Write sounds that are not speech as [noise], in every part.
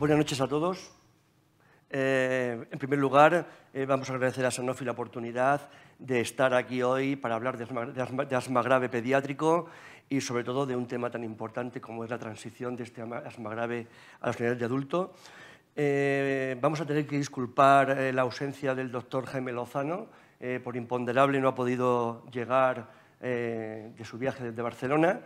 Buenas noches a todos. Eh, en primer lugar, eh, vamos a agradecer a Sanofi la oportunidad de estar aquí hoy para hablar de asma, grave pediátrico y sobre todo de un tema tan importante como es la transición de este asma grave a los niveles de adulto. Eh, vamos a tener que disculpar la ausencia del doctor Jaime Lozano, por imponderable no ha podido llegar de su viaje desde Barcelona.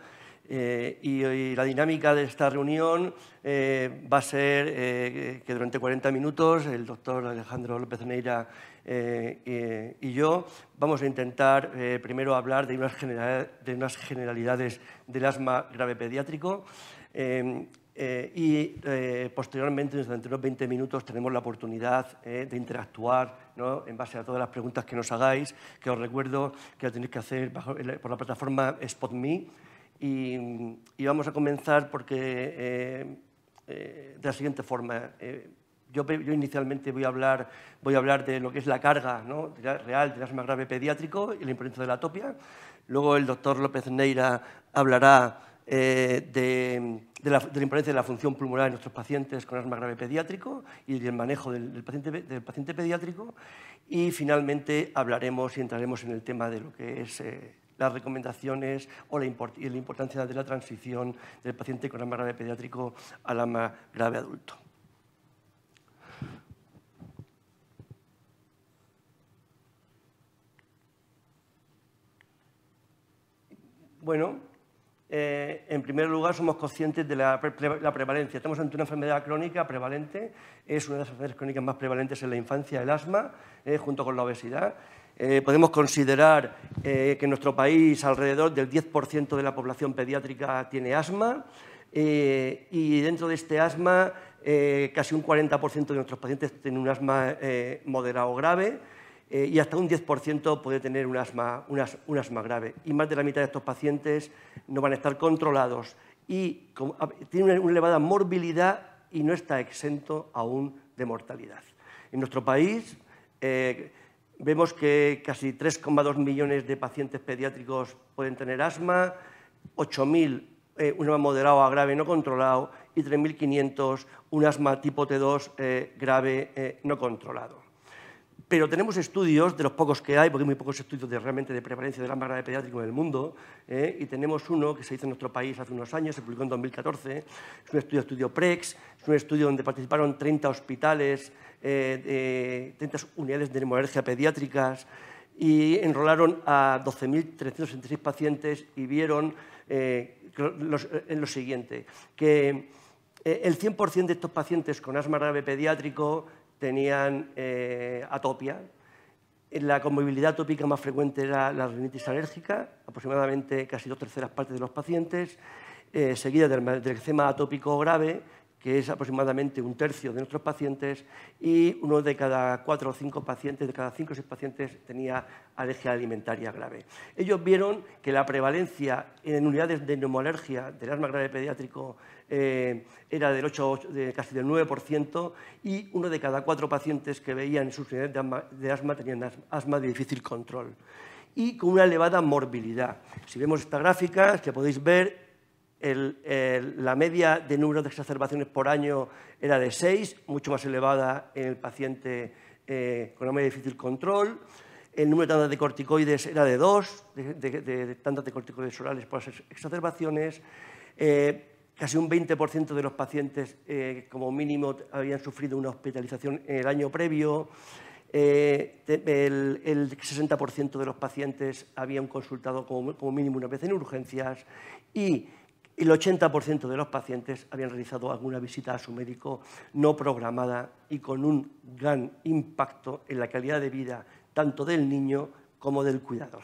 Eh, y, la dinámica de esta reunión eh, va a ser eh, que durante 40 minutos el doctor Alejandro López Neira y yo vamos a intentar primero hablar de unas, de unas, generalidades del asma grave pediátrico. Y posteriormente, durante unos 20 minutos, tenemos la oportunidad de interactuar en base a todas las preguntas que nos hagáis, que os recuerdo que la tenéis que hacer por la plataforma SpotMe y, vamos a comenzar porque, eh, eh, de la siguiente forma. Eh, yo, inicialmente voy a, hablar, voy a hablar de lo que es la carga real del asma grave pediátrico y la importancia de la atopia. Luego el doctor López Neira hablará de, la, importancia de la función pulmonar en nuestros pacientes con asma grave pediátrico y del manejo del, paciente, del paciente, pediátrico. Y finalmente hablaremos y entraremos en el tema de lo que es las recomendaciones o la, y la importancia de la transición del paciente con asma grave pediátrico al asma grave adulto. Bueno, eh, en primer lugar, somos conscientes de la, prevalencia. Estamos ante una enfermedad crónica prevalente, es una de las enfermedades crónicas más prevalentes en la infancia, el asma, eh, junto con la obesidad. Eh, podemos considerar eh, que en nuestro país alrededor del 10% de la población pediátrica tiene asma eh, y dentro de este asma casi un 40% de nuestros pacientes tienen un asma moderado o grave y hasta un 10% puede tener un asma, un asma grave. Y más de la mitad de estos pacientes no van a estar controlados y tienen una elevada morbilidad y no está exento aún de mortalidad. En nuestro país, Vemos que casi 3,2 millones de pacientes pediátricos pueden tener asma, 8.000 eh, un asma moderado a grave no controlado y 3.500 un asma tipo T2 eh, grave eh, no controlado. Pero tenemos estudios, de los pocos que hay, porque hay muy pocos estudios de, realmente de prevalencia del asma grave pediátrico en el mundo, y tenemos uno que se hizo en nuestro país hace unos años, se publicó en 2014, es un estudio, estudio PREX, es un estudio donde participaron 30 hospitales eh, 30 unidades de hemorragia pediátricas y enrolaron a 12.366 pacientes y vieron eh, en lo siguiente, que eh, el 100% de estos pacientes con asma grave pediátrico tenían eh, atopia. La comorbilidad atópica más frecuente era la rinitis alérgica, aproximadamente casi dos terceras partes de los pacientes, seguida del, del eczema atópico grave que es aproximadamente un tercio de nuestros pacientes, y uno de cada cuatro o cinco pacientes, de cada cinco o seis pacientes, tenía alergia alimentaria grave. Ellos vieron que la prevalencia en unidades de neumoalergia del asma grave pediátrico eh, era del 8, de casi del 9%, y uno de cada cuatro pacientes que veían sus unidades de asma tenían asma de difícil control y con una elevada morbilidad. Si vemos esta gráfica, que podéis ver, la media de número de exacerbaciones por año era de 6, mucho más elevada en el paciente eh, con una de difícil control. El número de tandas de corticoides era de 2, de, tandas de corticoides orales por las exacerbaciones. Eh, casi un 20% de los pacientes, eh, como mínimo, habían sufrido una hospitalización en el año previo. el, 60% de los pacientes habían consultado como, como, mínimo una vez en urgencias y el 80% de los pacientes habían realizado alguna visita a su médico no programada y con un gran impacto en la calidad de vida tanto del niño como del cuidador.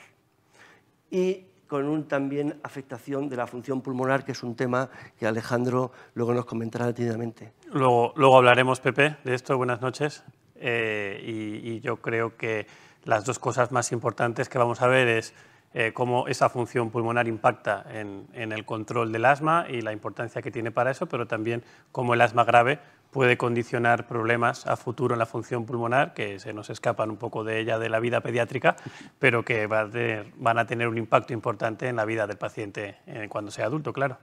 Y con un también afectación de la función pulmonar, que es un tema que Alejandro luego nos comentará detenidamente. Luego, luego hablaremos, Pepe, de esto. Buenas noches. Eh, y yo creo que las dos cosas más importantes que vamos a ver es eh, cómo esa función pulmonar impacta en, el control del asma y la importancia que tiene para eso, pero también cómo el asma grave puede condicionar problemas a futuro en la función pulmonar, que se nos escapan un poco de ella de la vida pediátrica, pero que van a tener un impacto importante en la vida del paciente eh, cuando sea adulto, claro.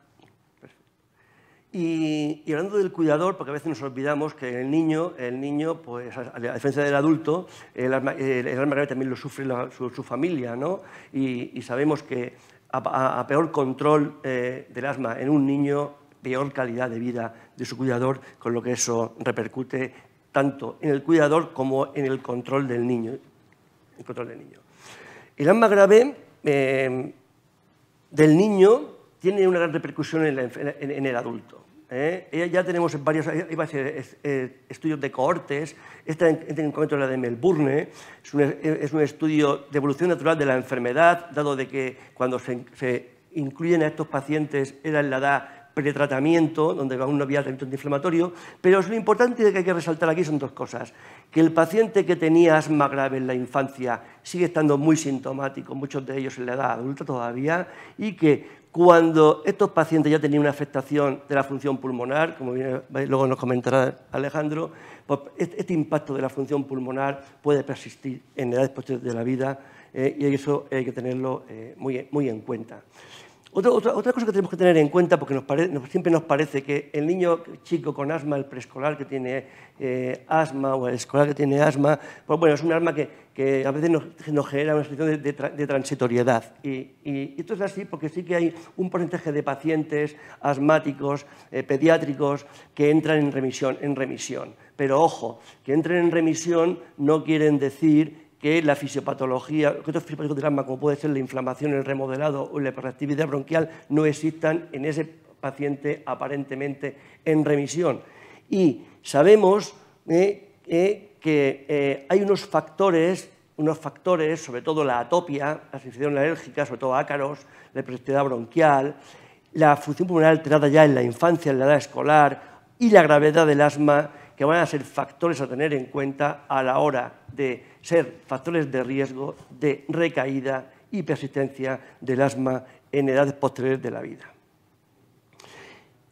Y, hablando del cuidador, porque a veces nos olvidamos que el niño, el niño pues, a, diferencia del adulto, el alma, grave también lo sufre su, familia, ¿no? Y, sabemos que a, peor control eh, del asma en un niño, peor calidad de vida de su cuidador, con lo que eso repercute tanto en el cuidador como en el control del niño. El, control del niño. el asma grave eh, del niño tiene una gran repercusión en, el adulto. ¿Eh? Ya tenemos varios iba a eh, estudios de cohortes. Este en concreto la de Melbourne. Es un, es un, estudio de evolución natural de la enfermedad, dado de que cuando se, se incluyen a estos pacientes era en la edad pretratamiento, donde aún no había tratamiento antiinflamatorio, pero lo importante que hay que resaltar aquí son dos cosas. Que el paciente que tenía asma grave en la infancia sigue estando muy sintomático, muchos de ellos en la edad adulta todavía, y que cuando estos pacientes ya tenían una afectación de la función pulmonar, como luego nos comentará Alejandro, pues este impacto de la función pulmonar puede persistir en edades posteriores de la vida eh, y eso hay que tenerlo eh, muy, en cuenta. Otra, otra, cosa que tenemos que tener en cuenta, porque siempre nos parece que el niño chico con asma, el preescolar que tiene eh, asma o el escolar que tiene asma, pues bueno, es un asma que, a veces nos, genera una situación de, transitoriedad. Y, esto es así porque sí que hay un porcentaje de pacientes asmáticos, eh, pediátricos, que entran en remisión, en remisión. Pero ojo, que entren en remisión no quieren decir que la fisiopatología, que otros fisiopatologías como puede ser la inflamación, el remodelado o la hiperactividad bronquial, no existan en ese paciente aparentemente en remisión. Y sabemos eh, eh, que eh, hay unos factores, unos factores, sobre todo la atopia, la sensación alérgica, sobre todo ácaros, la hiperactividad bronquial, la función pulmonar alterada ya en la infancia, en la edad escolar y la gravedad del asma, que van a ser factores a tener en cuenta a la hora de ser factores de riesgo de recaída y persistencia del asma en edades posteriores de la vida.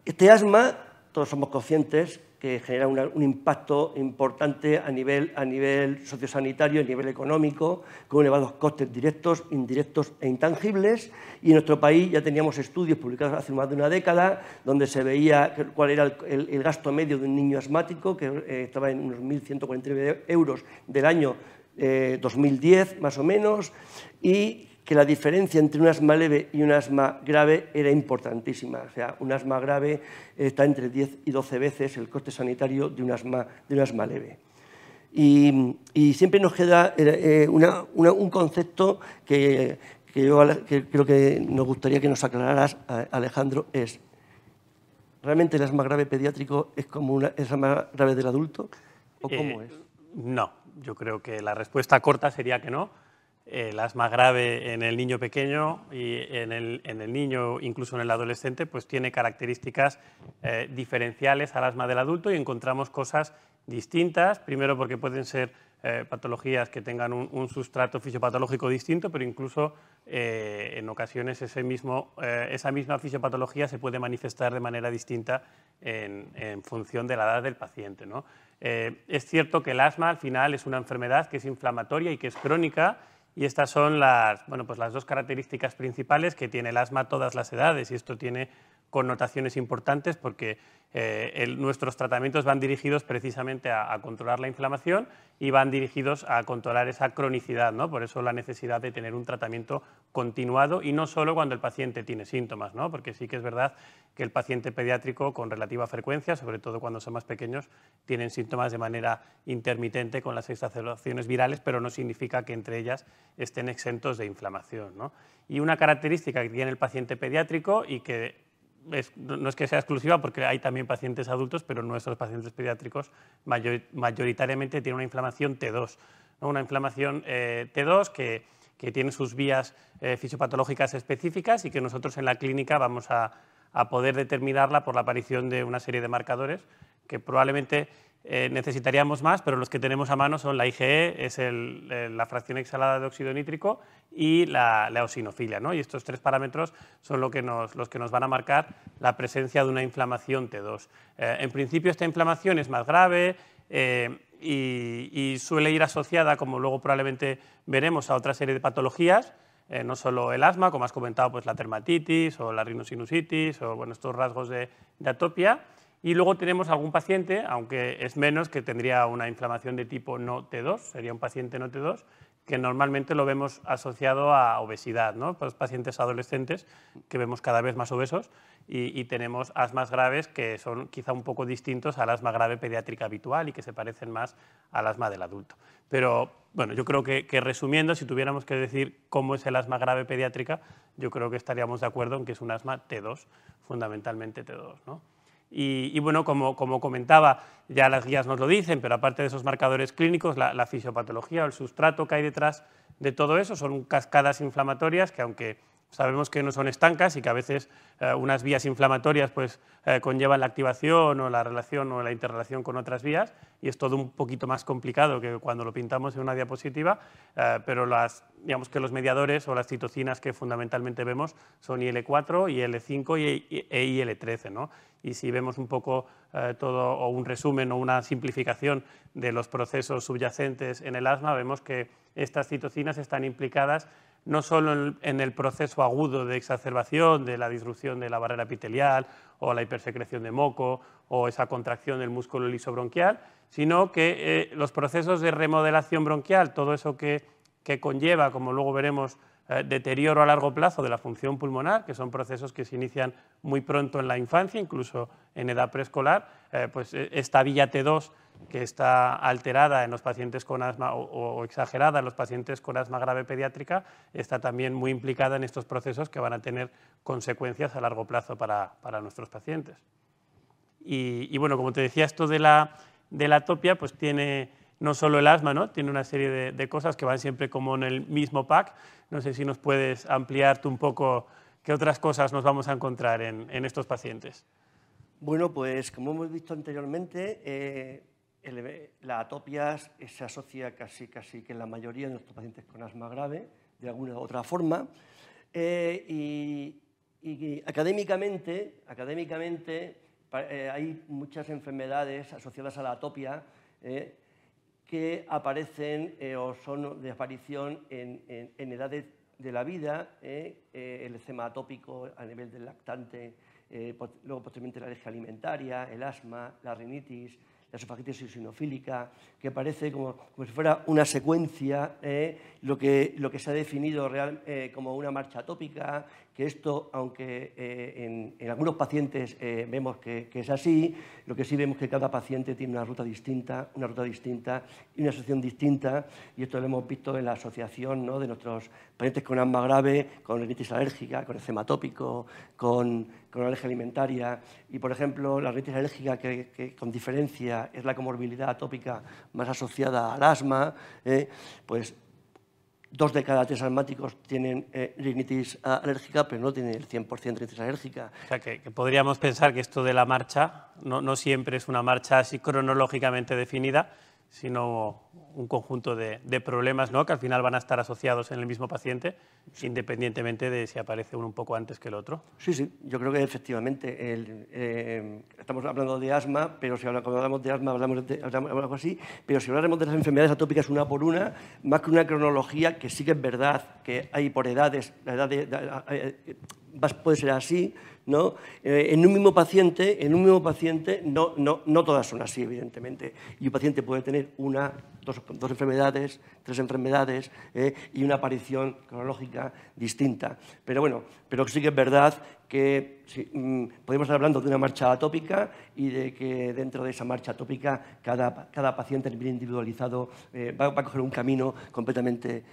Este asma, todos somos conscientes que genera un impacto importante a nivel, a nivel sociosanitario, a nivel económico, con elevados costes directos, indirectos e intangibles. Y en nuestro país ya teníamos estudios publicados hace más de una década donde se veía cuál era el, gasto medio de un niño asmático, que eh, estaba en unos 1.149 euros del año 2010 eh, más o menos, y que la diferencia entre un asma leve y un asma grave era importantísima. O sea, un asma grave está entre 10 y 12 veces el coste sanitario de un asma, de un asma leve. Y, siempre nos queda eh, un concepto que, yo creo que nos gustaría que nos aclararas, Alejandro, es, ¿realmente el asma grave pediátrico es como una, el asma grave del adulto? ¿O cómo eh, es? No, yo creo que la respuesta corta sería que no. El asma grave en el niño pequeño y en el, niño, incluso en el adolescente, pues tiene características eh, diferenciales al asma del adulto y encontramos cosas distintas. Primero porque pueden ser eh, patologías que tengan un, sustrato fisiopatológico distinto, pero incluso eh, en ocasiones ese mismo, esa misma fisiopatología se puede manifestar de manera distinta en, en función de la edad del paciente. ¿no? Es cierto que el asma al final es una enfermedad que es inflamatoria y que es crónica y estas son las, bueno, pues las dos características principales que tiene el asma a todas las edades y esto tiene connotaciones importantes porque eh, nuestros tratamientos van dirigidos precisamente a, controlar la inflamación y van dirigidos a controlar esa cronicidad, ¿no? por eso la necesidad de tener un tratamiento continuado y no solo cuando el paciente tiene síntomas, ¿no? porque sí que es verdad que el paciente pediátrico con relativa frecuencia, sobre todo cuando son más pequeños, tienen síntomas de manera intermitente con las exacerbaciones virales, pero no significa que entre ellas estén exentos de inflamación. ¿no? Y una característica que tiene el paciente pediátrico y que no es que sea exclusiva porque hay también pacientes adultos, pero nuestros pacientes pediátricos mayoritariamente tienen una inflamación T2, una inflamación eh, T2 que, tiene sus vías eh, fisiopatológicas específicas y que nosotros en la clínica vamos a, a poder determinarla por la aparición de una serie de marcadores que probablemente eh, necesitaríamos más, pero los que tenemos a mano son la IgE, es la fracción exhalada de óxido nítrico, y la, eosinofilia. ¿no? Y estos tres parámetros son lo que los que nos van a marcar la presencia de una inflamación T2. Eh, en principio esta inflamación es más grave eh, y, suele ir asociada, como luego probablemente veremos, a otra serie de patologías. eh, no solo el asma, como has comentado, pues la dermatitis o la rinosinusitis o bueno, estos rasgos de atopia. Y luego tenemos algún paciente, aunque es menos, que tendría una inflamación de tipo no T2, sería un paciente no T2, que normalmente lo vemos asociado a obesidad, ¿no? Pues pacientes adolescentes que vemos cada vez más obesos y, tenemos asmas graves que son quizá un poco distintos al asma grave pediátrica habitual y que se parecen más al asma del adulto. Pero bueno, yo creo que, que resumiendo, si tuviéramos que decir cómo es el asma grave pediátrica, yo creo que estaríamos de acuerdo en que es un asma T2, fundamentalmente T2. ¿no? Y, bueno, como, comentaba, ya las guías nos lo dicen, pero aparte de esos marcadores clínicos, la, fisiopatología o el sustrato que hay detrás de todo eso son cascadas inflamatorias que aunque sabemos que no son estancas y que a veces eh, unas vías inflamatorias pues, eh, conllevan la activación o la relación o la interrelación con otras vías y es todo un poquito más complicado que cuando lo pintamos en una diapositiva, eh, pero las, digamos que los mediadores o las citocinas que fundamentalmente vemos son IL4, IL5 y, e IL13. ¿no? Y si vemos un poco todo o un resumen o una simplificación de los procesos subyacentes en el asma, vemos que estas citocinas están implicadas no solo en el proceso agudo de exacerbación de la disrupción de la barrera epitelial o la hipersecreción de moco o esa contracción del músculo lisobronquial, sino que eh, los procesos de remodelación bronquial, todo eso que, conlleva, como luego veremos, eh, deterioro a largo plazo de la función pulmonar, que son procesos que se inician muy pronto en la infancia, incluso en edad preescolar, eh, pues esta vía T2 que está alterada en los pacientes con asma o, exagerada en los pacientes con asma grave pediátrica, está también muy implicada en estos procesos que van a tener consecuencias a largo plazo para, nuestros pacientes. Y, bueno, como te decía, esto de la, de la atopia pues tiene no solo el asma, ¿no? tiene una serie de, cosas que van siempre como en el mismo pack. No sé si nos puedes ampliar tú un poco qué otras cosas nos vamos a encontrar en, estos pacientes. Bueno, pues como hemos visto anteriormente, eh, la atopia se asocia casi, casi que en la mayoría de nuestros pacientes con asma grave, de alguna u otra forma. Eh, y, académicamente, académicamente eh, hay muchas enfermedades asociadas a la atopia que aparecen o son de aparición en, edades de la vida, el eczema atópico a nivel del lactante, luego posteriormente la alergia alimentaria, el asma, la rinitis, la esofagitis eosinofílica, que parece como, como, si fuera una secuencia, eh, lo, que, lo que se ha definido eh, como una marcha atópica, que esto, aunque eh, en, algunos pacientes vemos que, es así, lo que sí vemos es que cada paciente tiene una ruta distinta, una ruta distinta y una asociación distinta, y esto lo hemos visto en la asociación de nuestros pacientes con asma grave, con rinitis alérgica, con eczema atópico, con, con alergia alimentaria, y por ejemplo la rinitis alérgica, que, que con diferencia es la comorbilidad atópica más asociada al asma, eh, pues dos de cada tres asmáticos tienen eh, rinitis alérgica, pero no tienen el 100% de rinitis alérgica. O sea, que, podríamos pensar que esto de la marcha no siempre es una marcha así cronológicamente definida, sino un conjunto de, problemas ¿no? que al final van a estar asociados en el mismo paciente, independientemente de si aparece uno un poco antes que el otro. Sí, sí, yo creo que efectivamente eh, estamos hablando de asma, pero si hablamos de asma hablamos de algo así, pero si hablamos de las enfermedades atópicas una por una, más que una cronología, que sí que es verdad que hay por edades, la edad de, eh, puede ser así, ¿no? Eh, en un mismo paciente, en un mismo paciente no, todas son así, evidentemente. Y un paciente puede tener una, dos, dos enfermedades, tres enfermedades eh, y una aparición cronológica distinta. Pero bueno, pero sí que es verdad que mm, podemos estar hablando de una marcha atópica y de que dentro de esa marcha atópica cada, cada paciente individualizado eh, va, va, a coger un camino completamente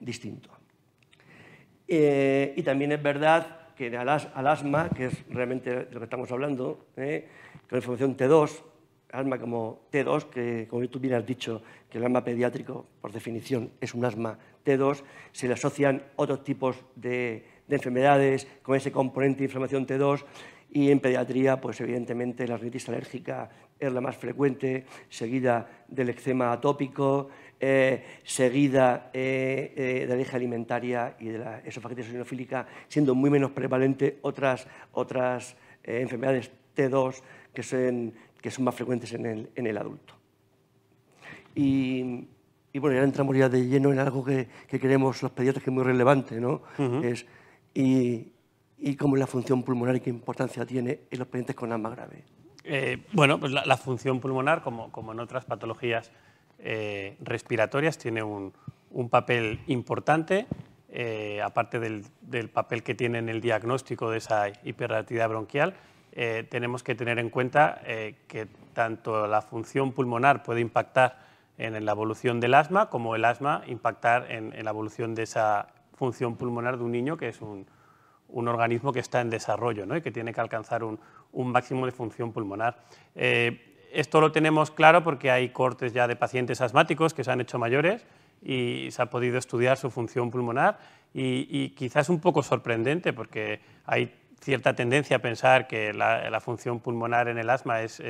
distinto. y también es verdad que al, asma, que es realmente de lo que estamos hablando, ¿eh? con información T2, asma como T2, que como tú bien has dicho, que el asma pediátrico, por definición, es un asma T2, se le asocian otros tipos de, enfermedades con ese componente de inflamación T2 y en pediatría, pues evidentemente la rinitis alérgica es la más frecuente, seguida del eczema atópico, eh, seguida eh, eh, de la alergia alimentaria y de la esofagitis eosinofílica, siendo muy menos prevalente otras, otras enfermedades T2 que son, que son más frecuentes en el, en el adulto. Y y bueno, ya entramos ya de lleno en algo que, que queremos los pediatras que es muy relevante, ¿no? es, y, y cómo es la función pulmonar y qué importancia tiene en los pacientes con asma grave. Eh, bueno, pues la, función pulmonar, como, como, en otras patologías eh, respiratorias, tiene un, un papel importante, eh, aparte del, del, papel que tiene en el diagnóstico de esa hiperactividad bronquial. tenemos que tener en cuenta que tanto la función pulmonar puede impactar en la evolución del asma, como el asma impactar en, la evolución de esa función pulmonar de un niño, que es un, un organismo que está en desarrollo ¿no? y que tiene que alcanzar un, un máximo de función pulmonar. Eh, esto lo tenemos claro porque hay cortes ya de pacientes asmáticos que se han hecho mayores y se ha podido estudiar su función pulmonar y, y quizás un poco sorprendente porque hay cierta tendencia a pensar que la, función pulmonar en el asma es,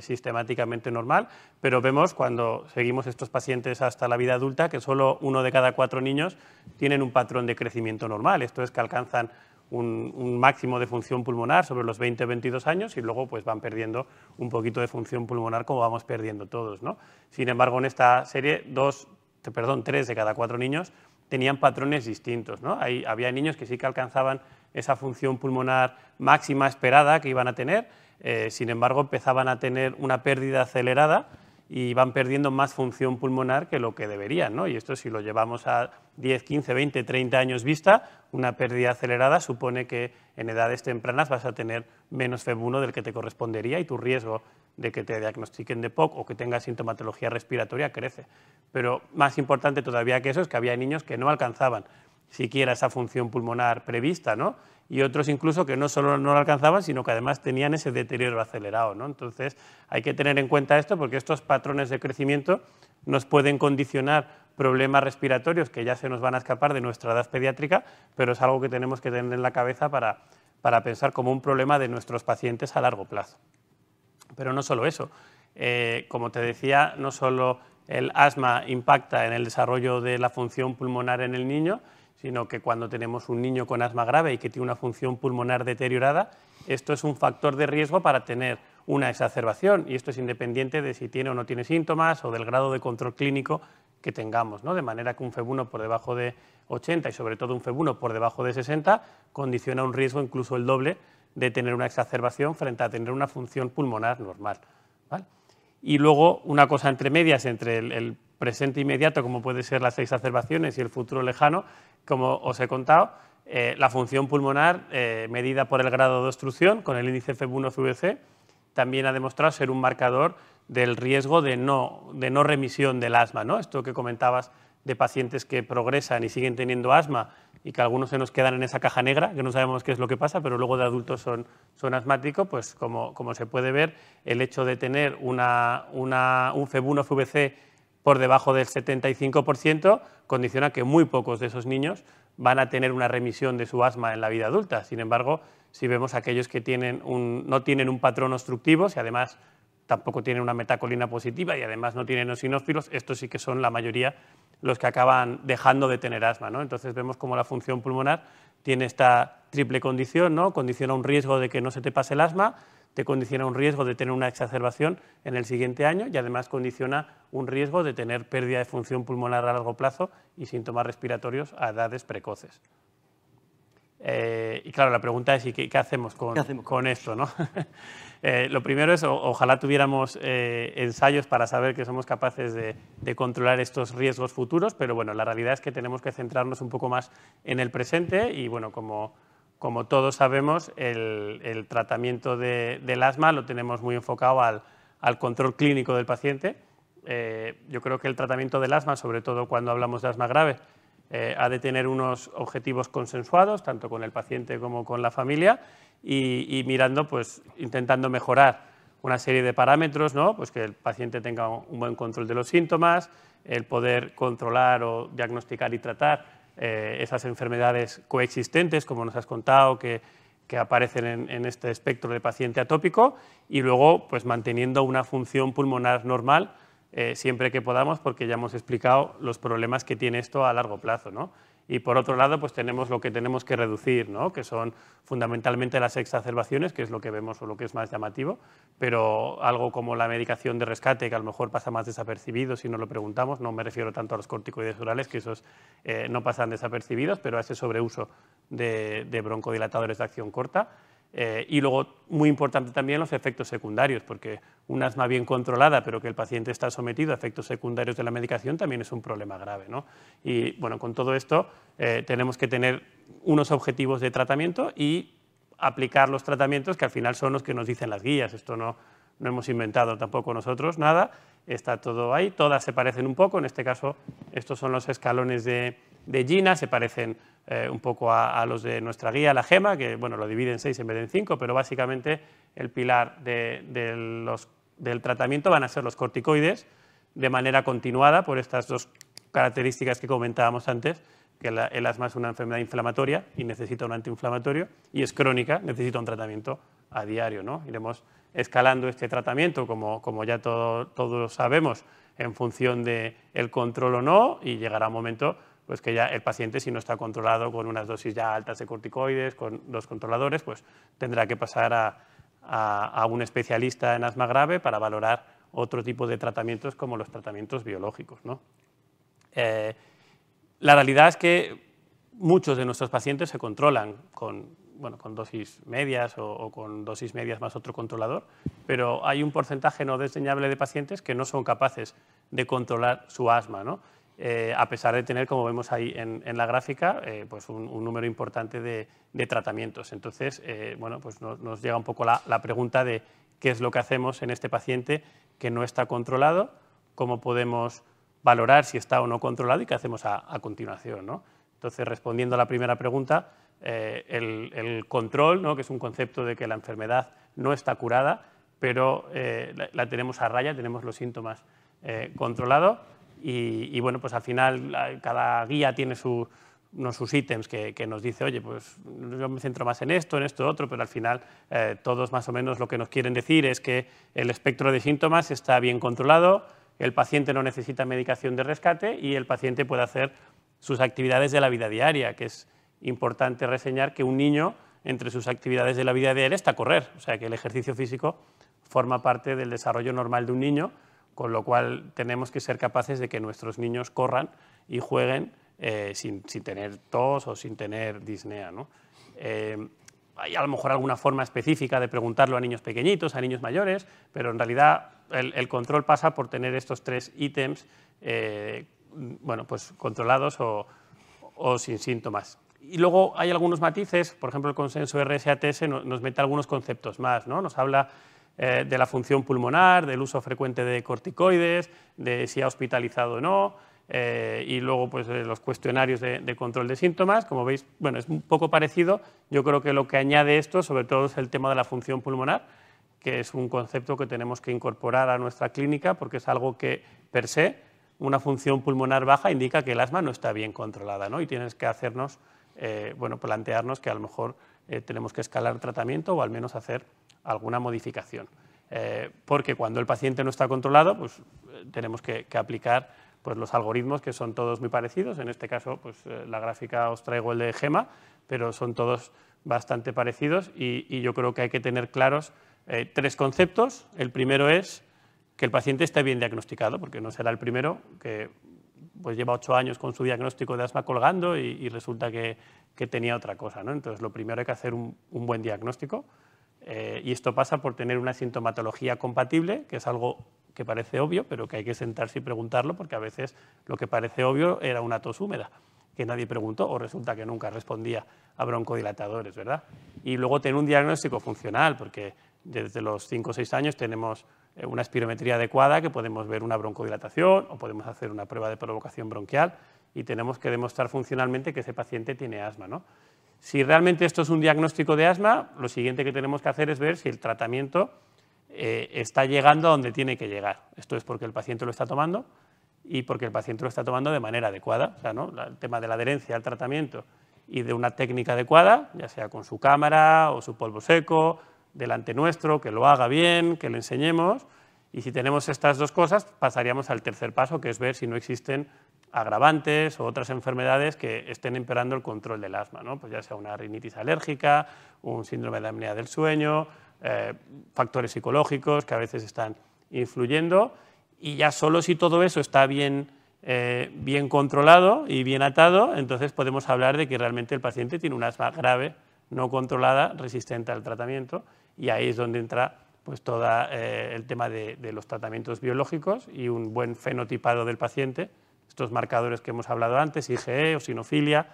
sistemáticamente normal, pero vemos cuando seguimos estos pacientes hasta la vida adulta que solo uno de cada cuatro niños tienen un patrón de crecimiento normal, esto es que alcanzan un, máximo de función pulmonar sobre los 20-22 años y luego pues van perdiendo un poquito de función pulmonar como vamos perdiendo todos. ¿no? Sin embargo, en esta serie, dos, perdón, tres de cada cuatro niños tenían patrones distintos. ¿no? había niños que sí que alcanzaban esa función pulmonar máxima esperada que iban a tener, eh, sin embargo empezaban a tener una pérdida acelerada y van perdiendo más función pulmonar que lo que deberían. ¿no? Y esto si lo llevamos a 10, 15, 20, 30 años vista, una pérdida acelerada supone que en edades tempranas vas a tener menos FEB1 del que te correspondería y tu riesgo de que te diagnostiquen de POC o que tengas sintomatología respiratoria crece. Pero más importante todavía que eso es que había niños que no alcanzaban siquiera esa función pulmonar prevista, ¿no? Y otros incluso que no solo no lo alcanzaban, sino que además tenían ese deterioro acelerado. ¿no? Entonces hay que tener en cuenta esto porque estos patrones de crecimiento nos pueden condicionar problemas respiratorios que ya se nos van a escapar de nuestra edad pediátrica, pero es algo que tenemos que tener en la cabeza para, para pensar como un problema de nuestros pacientes a largo plazo. Pero no solo eso, eh, como te decía, no solo el asma impacta en el desarrollo de la función pulmonar en el niño, sino que cuando tenemos un niño con asma grave y que tiene una función pulmonar deteriorada, esto es un factor de riesgo para tener una exacerbación y esto es independiente de si tiene o no tiene síntomas o del grado de control clínico que tengamos, ¿no? de manera que un FEB1 por debajo de 80 y sobre todo un FEB1 por debajo de 60 condiciona un riesgo incluso el doble de tener una exacerbación frente a tener una función pulmonar normal. Y luego una cosa entre medias entre el presente inmediato, como puede ser las exacerbaciones, y el futuro lejano, como os he contado, eh, la función pulmonar eh, medida por el grado de obstrucción con el índice FEB1-FVC también ha demostrado ser un marcador del riesgo de no, de no remisión del asma. ¿no? Esto que comentabas de pacientes que progresan y siguen teniendo asma y que algunos se nos quedan en esa caja negra, que no sabemos qué es lo que pasa, pero luego de adultos son, son asmáticos, pues como, como se puede ver, el hecho de tener una, una, un FEB1-FVC por debajo del 75%, condiciona que muy pocos de esos niños van a tener una remisión de su asma en la vida adulta. Sin embargo, si vemos aquellos que no tienen un patrón obstructivo, si además tampoco tienen una metacolina positiva y además no tienen eosinófilos, estos sí que son la mayoría los que acaban dejando de tener asma. ¿no? Entonces vemos cómo la función pulmonar tiene esta triple condición, ¿no? condiciona un riesgo de que no se te pase el asma, te condiciona un riesgo de tener una exacerbación en el siguiente año y además condiciona un riesgo de tener pérdida de función pulmonar a largo plazo y síntomas respiratorios a edades precoces. Eh, y claro, la pregunta es, ¿y qué, hacemos, con, con, esto? ¿no? [laughs] Eh, lo primero es, ojalá tuviéramos eh, ensayos para saber que somos capaces de, de, controlar estos riesgos futuros, pero bueno, la realidad es que tenemos que centrarnos un poco más en el presente y bueno, como, como todos sabemos, el, tratamiento del asma lo tenemos muy enfocado al, control clínico del paciente. Eh, yo creo que el tratamiento del asma, sobre todo cuando hablamos de asma grave, eh, ha de tener unos objetivos consensuados, tanto con el paciente como con la familia, y, mirando, pues, intentando mejorar una serie de parámetros, ¿no? pues que el paciente tenga un buen control de los síntomas, el poder controlar o diagnosticar y tratar eh, esas enfermedades coexistentes, como nos has contado, que, aparecen en, este espectro de paciente atópico, y luego pues, manteniendo una función pulmonar normal eh, siempre que podamos, porque ya hemos explicado los problemas que tiene esto a largo plazo. Y por otro lado, pues tenemos lo que tenemos que reducir, ¿no? que son fundamentalmente las exacerbaciones, que es lo que vemos o lo que es más llamativo, pero algo como la medicación de rescate, que a lo mejor pasa más desapercibido si no lo preguntamos, no me refiero tanto a los corticoides orales, que esos eh, no pasan desapercibidos, pero a ese sobreuso de, de broncodilatadores de acción corta. Eh, y luego, muy importante también, los efectos secundarios, porque un asma bien controlada, pero que el paciente está sometido a efectos secundarios de la medicación, también es un problema grave. ¿no? Y bueno, con todo esto eh, tenemos que tener unos objetivos de tratamiento y aplicar los tratamientos que al final son los que nos dicen las guías. Esto no, no hemos inventado tampoco nosotros nada, está todo ahí, todas se parecen un poco, en este caso estos son los escalones de, de Gina, se parecen eh, un poco a, los de nuestra guía, la GEMA, que bueno, lo divide en seis en vez de en cinco, pero básicamente el pilar del tratamiento van a ser los corticoides de manera continuada por estas dos características que comentábamos antes, que el asma es una enfermedad inflamatoria y necesita un antiinflamatorio, y es crónica, necesita un tratamiento a diario. ¿no? Iremos escalando este tratamiento, como, como ya todos sabemos, en función del el control o no, y llegará un momento pues que ya el paciente, si no está controlado con unas dosis ya altas de corticoides, con dos controladores, pues tendrá que pasar a, un especialista en asma grave para valorar otro tipo de tratamientos como los tratamientos biológicos. Eh, la realidad es que muchos de nuestros pacientes se controlan con, bueno, con dosis medias o, con dosis medias más otro controlador, pero hay un porcentaje no desdeñable de pacientes que no son capaces de controlar su asma. ¿no? Eh, a pesar de tener, como vemos ahí en, la gráfica, eh, pues un, número importante de, tratamientos. Entonces, eh, bueno, pues nos, llega un poco la, pregunta de qué es lo que hacemos en este paciente que no está controlado, cómo podemos valorar si está o no controlado y qué hacemos a, continuación. Entonces, respondiendo a la primera pregunta, el, control, ¿no? que es un concepto de que la enfermedad no está curada, pero la, la, tenemos a raya, tenemos los síntomas controlados y, bueno, pues al final cada guía tiene sus ítems que, nos dice, oye, pues yo me centro más en esto, en esto, otro, pero al final eh, todos más o menos lo que nos quieren decir es que el espectro de síntomas está bien controlado, el paciente no necesita medicación de rescate y el paciente puede hacer sus actividades de la vida diaria, que es importante reseñar que un niño entre sus actividades de la vida diaria está correr, o sea que el ejercicio físico forma parte del desarrollo normal de un niño con lo cual tenemos que ser capaces de que nuestros niños corran y jueguen eh, sin, tener tos o sin tener disnea. Eh, hay a lo mejor alguna forma específica de preguntarlo a niños pequeñitos, a niños mayores, pero en realidad el, control pasa por tener estos tres ítems eh, bueno, pues controlados o, sin síntomas. Y luego hay algunos matices, por ejemplo, el consenso RSATS nos mete algunos conceptos más, ¿no? nos habla eh, de la función pulmonar, del uso frecuente de corticoides, de si ha hospitalizado o no, eh, y luego pues, los cuestionarios de, control de síntomas. Como veis, bueno, es un poco parecido. Yo creo que lo que añade esto, sobre todo, es el tema de la función pulmonar, que es un concepto que tenemos que incorporar a nuestra clínica porque es algo que, per se, una función pulmonar baja indica que el asma no está bien controlada ¿no? y tienes que hacernos, eh, bueno, plantearnos que a lo mejor tenemos que escalar tratamiento o al menos hacer alguna modificación. Eh, porque cuando el paciente no está controlado, pues eh, tenemos que, aplicar pues, los algoritmos que son todos muy parecidos. En este caso, pues, eh, la gráfica os traigo el de GEMA, pero son todos bastante parecidos y, yo creo que hay que tener claros tres conceptos. El primero es que el paciente esté bien diagnosticado, porque no será el primero que pues, lleva ocho años con su diagnóstico de asma colgando y, resulta que, tenía otra cosa. ¿no? Entonces, lo primero hay que hacer un buen diagnóstico. Eh, y esto pasa por tener una sintomatología compatible, que es algo que parece obvio, pero que hay que sentarse y preguntarlo, porque a veces lo que parece obvio era una tos húmeda, que nadie preguntó o resulta que nunca respondía a broncodilatadores, ¿verdad? Y luego tener un diagnóstico funcional, porque desde los 5 o 6 años tenemos eh, una espirometría adecuada, que podemos ver una broncodilatación o podemos hacer una prueba de provocación bronquial y tenemos que demostrar funcionalmente que ese paciente tiene asma, ¿no? Si realmente esto es un diagnóstico de asma, lo siguiente que tenemos que hacer es ver si el tratamiento eh, está llegando a donde tiene que llegar. Esto es porque el paciente lo está tomando y porque el paciente lo está tomando de manera adecuada. O sea, ¿no? El tema de la adherencia al tratamiento y de una técnica adecuada, ya sea con su cámara o su polvo seco, delante nuestro, que lo haga bien, que le enseñemos. Y si tenemos estas dos cosas, pasaríamos al tercer paso, que es ver si no existen agravantes o otras enfermedades que estén empeorando el control del asma, ¿no? pues ya sea una rinitis alérgica, un síndrome de apnea del sueño, eh, factores psicológicos que a veces están influyendo y ya solo si todo eso está bien, eh, bien controlado y bien atado, entonces podemos hablar de que realmente el paciente tiene un asma grave, no controlada, resistente al tratamiento y ahí es donde entra pues todo eh, el tema de, de, los tratamientos biológicos y un buen fenotipado del paciente, estos marcadores que hemos hablado antes, IgE, osinofilia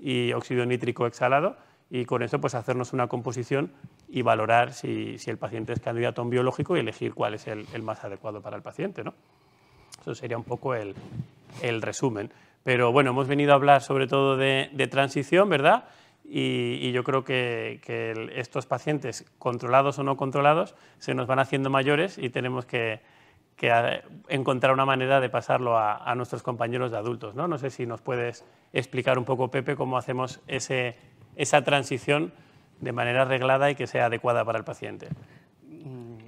y óxido nítrico exhalado, y con eso pues hacernos una composición y valorar si, si el paciente es candidato a un biológico y elegir cuál es el, más adecuado para el paciente. ¿no? Eso sería un poco el, el, resumen. Pero bueno, hemos venido a hablar sobre todo de, transición, ¿verdad? Y, y, yo creo que, que estos pacientes, controlados o no controlados, se nos van haciendo mayores y tenemos que, que encontrar una manera de pasarlo a, nuestros compañeros de adultos. ¿no? no sé si nos puedes explicar un poco, Pepe, cómo hacemos ese, esa transición de manera reglada y que sea adecuada para el paciente. Mm,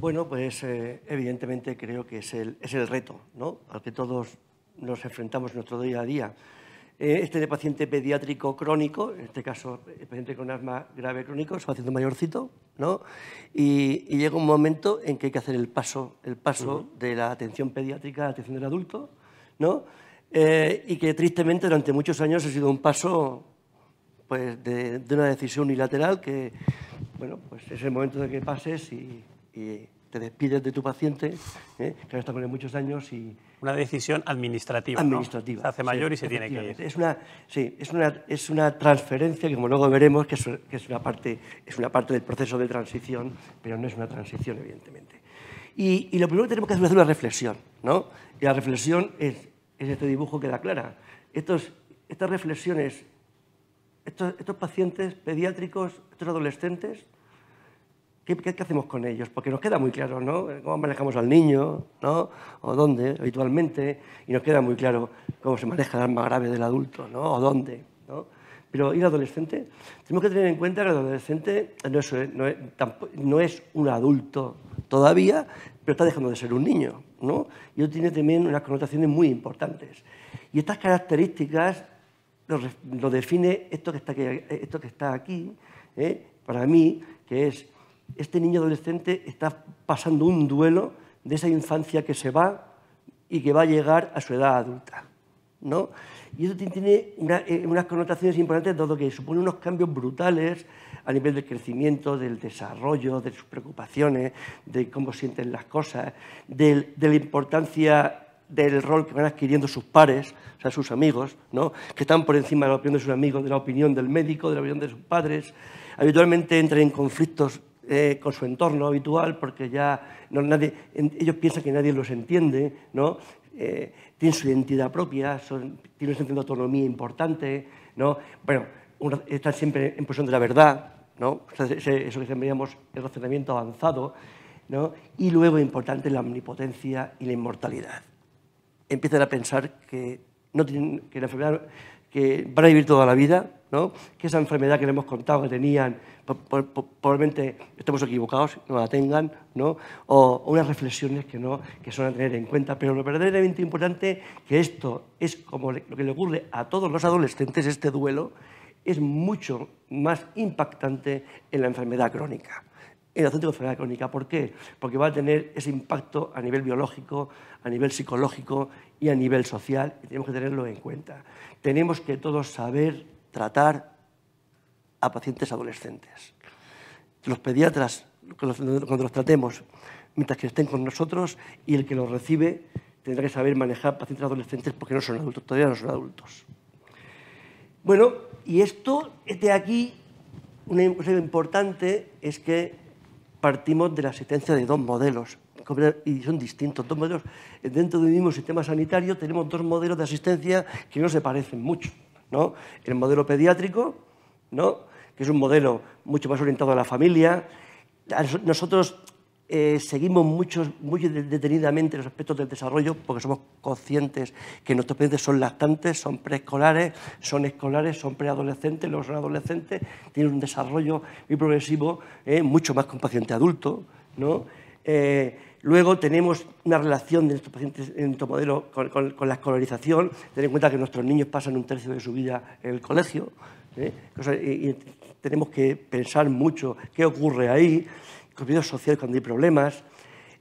bueno, pues eh, evidentemente creo que es el, es el reto ¿no? al que todos nos enfrentamos en nuestro día a día. Eh, este paciente pediátrico crónico, en este caso el paciente con asma grave crónico, se va haciendo mayorcito, ¿no? Y, y, llega un momento en que hay que hacer el paso, el paso uh -huh. de la atención pediátrica a la atención del adulto, ¿no? Eh, y que tristemente durante muchos años ha sido un paso pues, de, de, una decisión unilateral que, bueno, pues es el momento de que pases y, y te despides de tu paciente, ¿eh? que ha estado con él muchos años y... Una decisión administrativa, Administrativa. ¿no? Se hace mayor sí, y se tiene que ir. Es una, sí, es una, es una transferencia que, como luego veremos, que es, que es, una parte, es una parte del proceso de transición, pero no es una transición, evidentemente. Y, y lo primero que tenemos que hacer es una reflexión, ¿no? Y la reflexión es, es este dibujo que da clara. Estos, estas reflexiones, estos, estos pacientes pediátricos, estos adolescentes, ¿Qué, ¿qué, ¿qué, hacemos con ellos? Porque nos queda muy claro, ¿no? Cómo manejamos al niño, ¿no? O dónde, habitualmente, y nos queda muy claro cómo se maneja el alma grave del adulto, ¿no? O dónde, ¿no? Pero ¿y el adolescente? Tenemos que tener en cuenta que el adolescente no es, no es, un adulto todavía, pero está dejando de ser un niño, ¿no? Y eso tiene también unas connotaciones muy importantes. Y estas características lo, define esto que está esto que está aquí ¿eh? para mí, que es este niño adolescente está pasando un duelo de esa infancia que se va y que va a llegar a su edad adulta. ¿no? Y eso tiene una, eh, unas connotaciones importantes, dado que supone unos cambios brutales a nivel del crecimiento, del desarrollo, de sus preocupaciones, de cómo sienten las cosas, de, de la importancia del rol que van adquiriendo sus pares, o sea, sus amigos, ¿no? que están por encima de la opinión de sus amigos, de la opinión del médico, de la opinión de sus padres. Habitualmente entran en conflictos eh, con su entorno habitual, porque ya no, nadie, ellos piensan que nadie los entiende, ¿no? Eh, tienen su identidad propia, son, tienen un sentido de autonomía importante, ¿no? Bueno, una, están siempre en posición de la verdad, ¿no? eso que llamaríamos el razonamiento avanzado, ¿no? Y luego, importante, la omnipotencia y la inmortalidad. Empiezan a pensar que, no tienen, que la enfermedad que van a vivir toda la vida, ¿no? que esa enfermedad que les hemos contado que tenían, probablemente estemos equivocados, no la tengan, ¿no? o, unas reflexiones que, no, que son a tener en cuenta. Pero lo verdaderamente importante que esto es como lo que le ocurre a todos los adolescentes, este duelo, es mucho más impactante en la enfermedad crónica en la enfermedad crónica. ¿Por qué? Porque va a tener ese impacto a nivel biológico, a nivel psicológico y a nivel social, y tenemos que tenerlo en cuenta. Tenemos que todos saber tratar a pacientes adolescentes. Los pediatras, cuando los tratemos, mientras que estén con nosotros, y el que los recibe tendrá que saber manejar pacientes adolescentes porque no son adultos, todavía no son adultos. Bueno, y esto, de aquí, una cosa importante es que partimos de la existencia de dos modelos, y son distintos, dos modelos. Dentro del mismo sistema sanitario tenemos dos modelos de asistencia que no se parecen mucho. ¿no? El modelo pediátrico, ¿no? Que es un modelo mucho más orientado a la familia. Nosotros eh, seguimos mucho, muy detenidamente los aspectos del desarrollo porque somos conscientes que nuestros pacientes son lactantes, son preescolares, son escolares, son preadolescentes, luego son adolescentes, tienen un desarrollo muy progresivo, eh, mucho más que un paciente adulto. ¿no? Eh, Luego tenemos una relación de nuestros pacientes en nuestro modelo con, la escolarización. Ten en cuenta que nuestros niños pasan un tercio de su vida en el colegio. ¿Eh? tenemos que pensar mucho qué ocurre ahí, con sociales cuando hay problemas.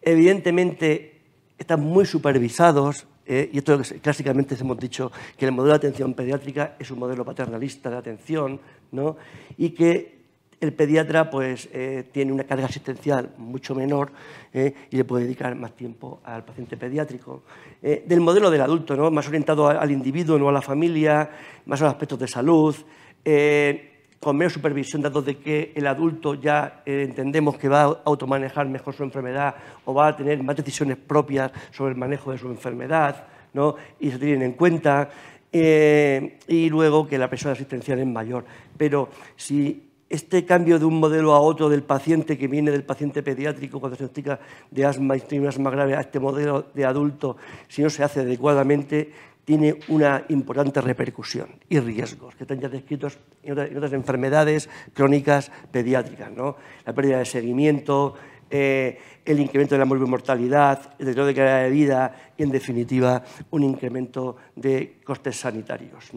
Evidentemente, están muy supervisados. ¿eh? y esto clásicamente hemos dicho que el modelo de atención pediátrica es un modelo paternalista de atención, ¿no? y que el pediatra pues, eh, tiene una carga asistencial mucho menor y le puede dedicar más tiempo al paciente pediátrico. Del modelo del adulto, ¿no? más orientado al individuo, no a la familia, más a los aspectos de salud, con menos supervisión, dado de que el adulto ya entendemos que va a automanejar mejor su enfermedad o va a tener más decisiones propias sobre el manejo de su enfermedad, ¿no? y se tienen en cuenta. y luego que la presión asistencial es mayor. Pero si este cambio de un modelo a otro del paciente que viene del paciente pediátrico cuando se diagnostica de asma y tiene un asma grave a este modelo de adulto, si no se hace adecuadamente, tiene una importante repercusión y riesgos que están ya descritos en otras, enfermedades crónicas pediátricas. ¿no? La pérdida de seguimiento, eh, el incremento de la mortalidad, el deterioro de calidad de vida y, en definitiva, un incremento de costes sanitarios.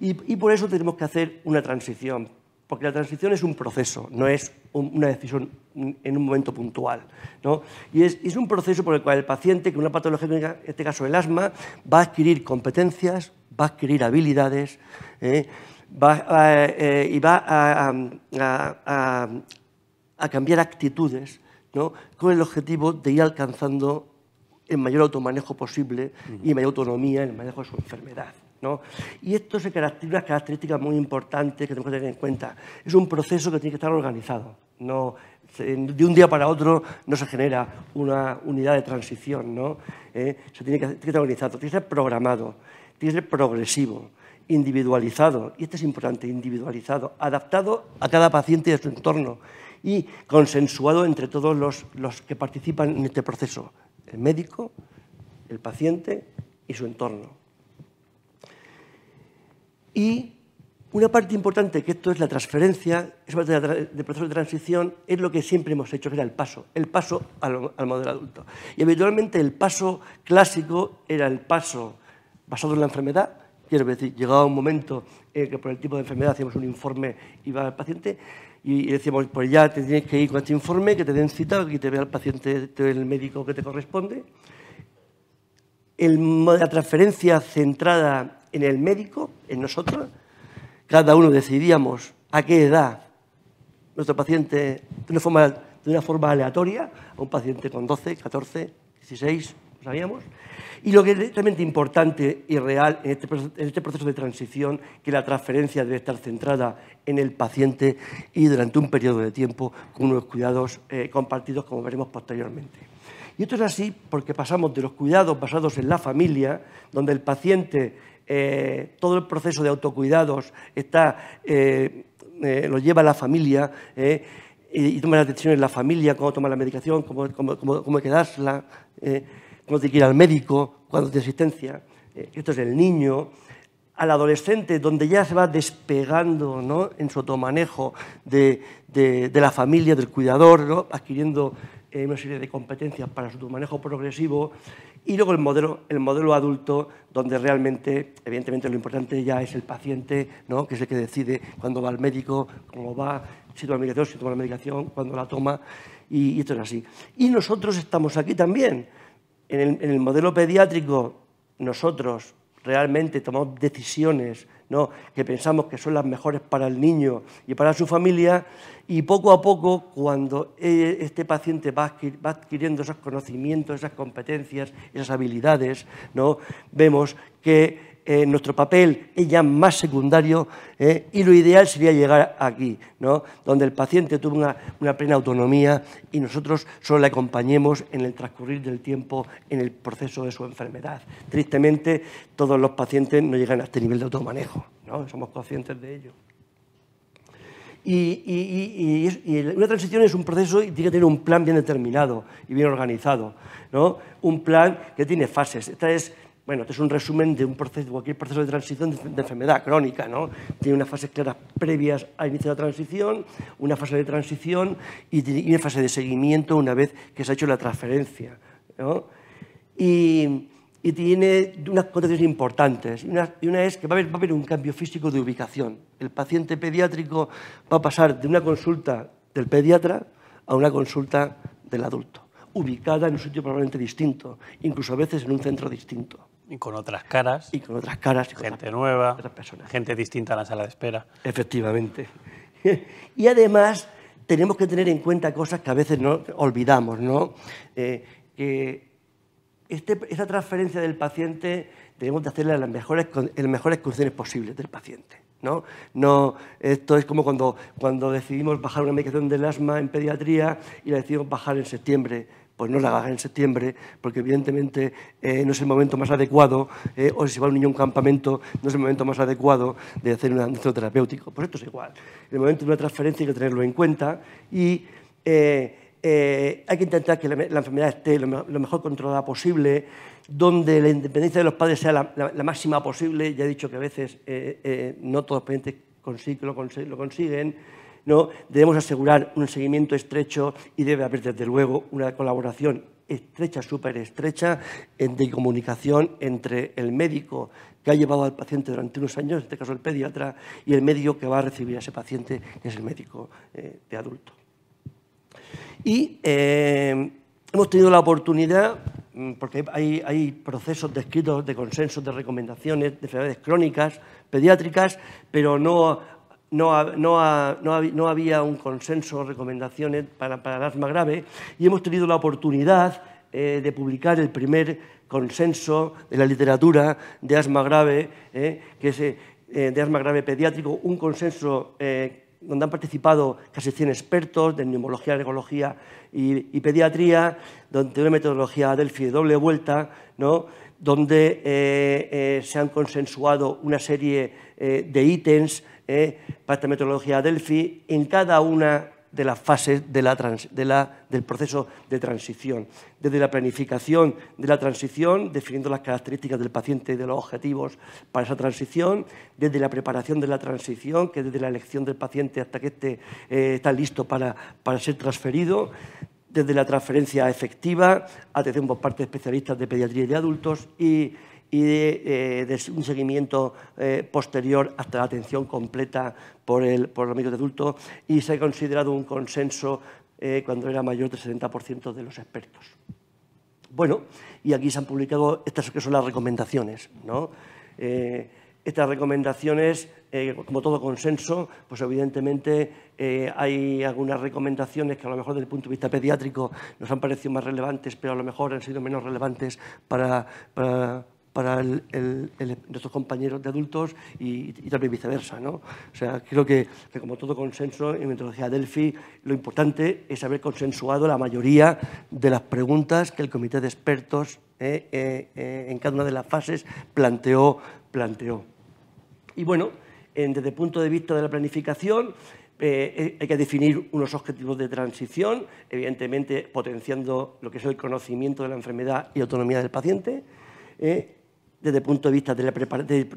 y por eso tenemos que hacer una transición porque la transición es un proceso, no es una decisión en un momento puntual. ¿no? Y es, un proceso por el cual el paciente con una patología, en este caso el asma, va a adquirir competencias, va a adquirir habilidades ¿eh? va eh, y va a, cambiar actitudes ¿no? con el objetivo de ir alcanzando el mayor automanejo posible y mayor autonomía en el manejo de su enfermedad. Y esto se caracteriza unas características muy importantes que tenemos que tener en cuenta. Es un proceso que tiene que estar organizado. De un día para otro no se genera una unidad de transición. ¿no? Eh, se tiene que, estar organizado, tiene que ser programado, tiene que ser progresivo, individualizado. Y esto es importante, individualizado, adaptado a cada paciente y a su entorno y consensuado entre todos los que participan en este proceso, el médico, el paciente y su entorno. Y una parte importante, que esto es la transferencia, esa parte del proceso de transición, es lo que siempre hemos hecho, que era el paso, el paso al, modelo adulto. Y habitualmente el paso clásico era el paso basado en la enfermedad, quiero decir, llegaba un momento en que por el tipo de enfermedad hacíamos un informe, iba al paciente, y decíamos, pues ya te tienes que ir con este informe, que te den cita, que te vea el paciente, el médico que te corresponde. La transferencia centrada en el médico, en nosotros, cada uno decidíamos a qué edad nuestro paciente, de una forma, de una forma aleatoria, a un paciente con 12, 14, 16, sabíamos. Y lo que es realmente importante y real en este, en este, proceso de transición, que la transferencia debe estar centrada en el paciente y durante un periodo de tiempo con unos cuidados eh, compartidos, como veremos posteriormente. Y esto es así porque pasamos de los cuidados basados en la familia, donde el paciente eh, todo el proceso de autocuidados está, eh, eh, lo lleva la familia y, toma las decisiones la familia, cómo toma la medicación, cómo, cómo, cómo, hay que dársela, cómo tiene que ir al médico, cuándo tiene asistencia. esto es el niño. Al adolescente, donde ya se va despegando ¿no? en su automanejo de, de, de la familia, del cuidador, ¿no? adquiriendo una serie de competencias para su manejo progresivo y luego el modelo, el modelo adulto, donde realmente, evidentemente, lo importante ya es el paciente, ¿no? que es el que decide cuándo va al médico, cómo va, si toma medicación, si toma la medicación, cuándo la toma, y, esto es así. Y nosotros estamos aquí también. En el, en el modelo pediátrico, nosotros realmente tomamos decisiones ¿no? que pensamos que son las mejores para el niño y para su familia, y poco a poco, cuando e, este paciente va adquiriendo esos conocimientos, esas competencias, esas habilidades, ¿no? vemos que eh, nuestro papel es ya más secundario eh, y lo ideal sería llegar aquí, ¿no? donde el paciente tuvo una, una, plena autonomía y nosotros solo le acompañemos en el transcurrir del tiempo en el proceso de su enfermedad. Tristemente, todos los pacientes no llegan a este nivel de automanejo, ¿no? somos conscientes de ello. Y, y, una transición es un proceso y tiene que tener un plan bien determinado y bien organizado. ¿no? Un plan que tiene fases. Esta es bueno, este es un resumen de un proceso, cualquier proceso de transición de, enfermedad crónica, ¿no? Tiene unas fases claras previas al inicio de la transición, una fase de transición y, una fase de seguimiento una vez que se ha hecho la transferencia, ¿no? Y, tiene unas condiciones importantes. Y una, es que va a haber un cambio físico de ubicación. El paciente pediátrico va a pasar de una consulta del pediatra a una consulta del adulto, ubicada en un sitio probablemente distinto, incluso a veces en un centro distinto. Y con otras caras. Y con otras caras. Y gente nueva, personas. gente distinta a la sala de espera. Efectivamente. [laughs] y además tenemos que tener en cuenta cosas que a veces no olvidamos, ¿no? Eh, que este, esta transferencia del paciente tenemos que hacerla en las mejores, en las mejores condiciones posibles del paciente. ¿no? No, esto es como cuando, cuando decidimos bajar una medicación del asma en pediatría y la decidimos bajar en septiembre pues no la haga en septiembre, porque evidentemente eh, no es el momento más adecuado, eh, o si va un niño a un campamento, no es el momento más adecuado de hacer un anuncio terapéutico. Pues esto es igual. En el momento de una transferencia hay que tenerlo en cuenta y eh, hay que intentar que la, enfermedad esté lo, mejor controlada posible, donde la independencia de los padres sea la, máxima posible. Ya he dicho que a veces no todos los pacientes lo, lo consiguen ¿no? Debemos asegurar un seguimiento estrecho y debe haber, desde luego, una colaboración estrecha, súper estrecha, de comunicación entre el médico que ha llevado al paciente durante unos años, en este caso el pediatra, y el médico que va a recibir a ese paciente, que es el médico eh, de adulto. Y eh, hemos tenido la oportunidad, mm, porque hay, hay procesos descritos de consensos, de recomendaciones de enfermedades crónicas, pediátricas, pero no no, había un consenso o recomendaciones para, el asma grave y hemos tenido la oportunidad eh, de publicar el primer consenso de la literatura de asma grave, eh, que es eh, de asma grave pediátrico, un consenso donde han participado casi 100 expertos de neumología, alergología y, pediatría, donde una metodología Delphi de doble vuelta, ¿no? donde se han consensuado una serie de ítems eh, para esta metodología Delphi en cada una de las fases del proceso de transición. Desde la planificación de la transición, definiendo las características del paciente y de los objetivos para esa transición, desde la preparación de la transición, que desde la elección del paciente hasta que esté, eh, está listo para, para ser transferido, desde la transferencia efectiva, atención por parte de especialistas de pediatría y de adultos y y de, eh, un seguimiento eh, posterior hasta la atención completa por el, por el médico de adulto y se ha considerado un consenso eh, cuando era mayor del 70% de los expertos. Bueno, y aquí se han publicado estas que son las recomendaciones. ¿no? estas recomendaciones, como todo consenso, pues evidentemente hay algunas recomendaciones que a lo mejor desde el punto de vista pediátrico nos han parecido más relevantes, pero a lo mejor han sido menos relevantes para para nuestros compañeros de adultos y, también viceversa. ¿no? O sea, creo que, como todo consenso en metodología Delphi, lo importante es haber consensuado la mayoría de las preguntas que el comité de expertos eh, eh, eh, en cada una de las fases planteó. planteó. Y bueno, desde el punto de vista de la planificación, hay que definir unos objetivos de transición, evidentemente potenciando lo que es el conocimiento de la enfermedad y autonomía del paciente desde el punto de vista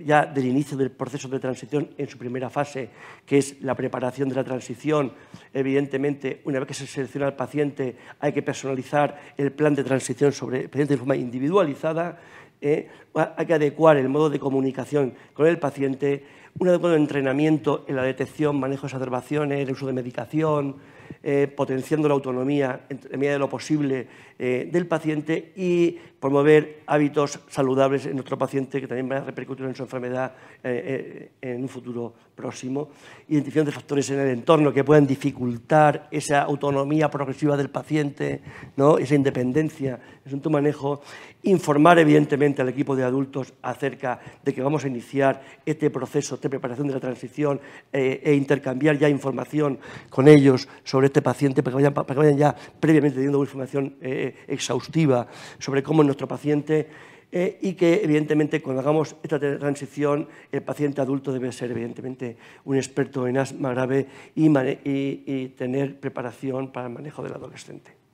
ya del inicio del proceso de transición en su primera fase, que es la preparación de la transición. Evidentemente, una vez que se selecciona al paciente, hay que personalizar el plan de transición sobre el paciente de forma individualizada. ¿eh? hay que adecuar el modo de comunicación con el paciente, un adecuado entrenamiento en la detección, manejo de exacerbaciones, el uso de medicación, eh, potenciando la autonomía en, medida de lo posible eh, del paciente y promover hábitos saludables en nuestro paciente que también van a repercutir en su enfermedad eh, en un futuro próximo. Identificación de factores en el entorno que puedan dificultar esa autonomía progresiva del paciente, ¿no? esa independencia su manejo. Informar, evidentemente, al equipo de adultos acerca de que vamos a iniciar este proceso de preparación de la transición e intercambiar ya información con ellos sobre este paciente para que vayan, ya previamente teniendo información eh, exhaustiva sobre cómo es nuestro paciente eh, y que evidentemente cuando hagamos esta transición el paciente adulto debe ser evidentemente un experto en asma grave y, tener preparación para el manejo del adolescente.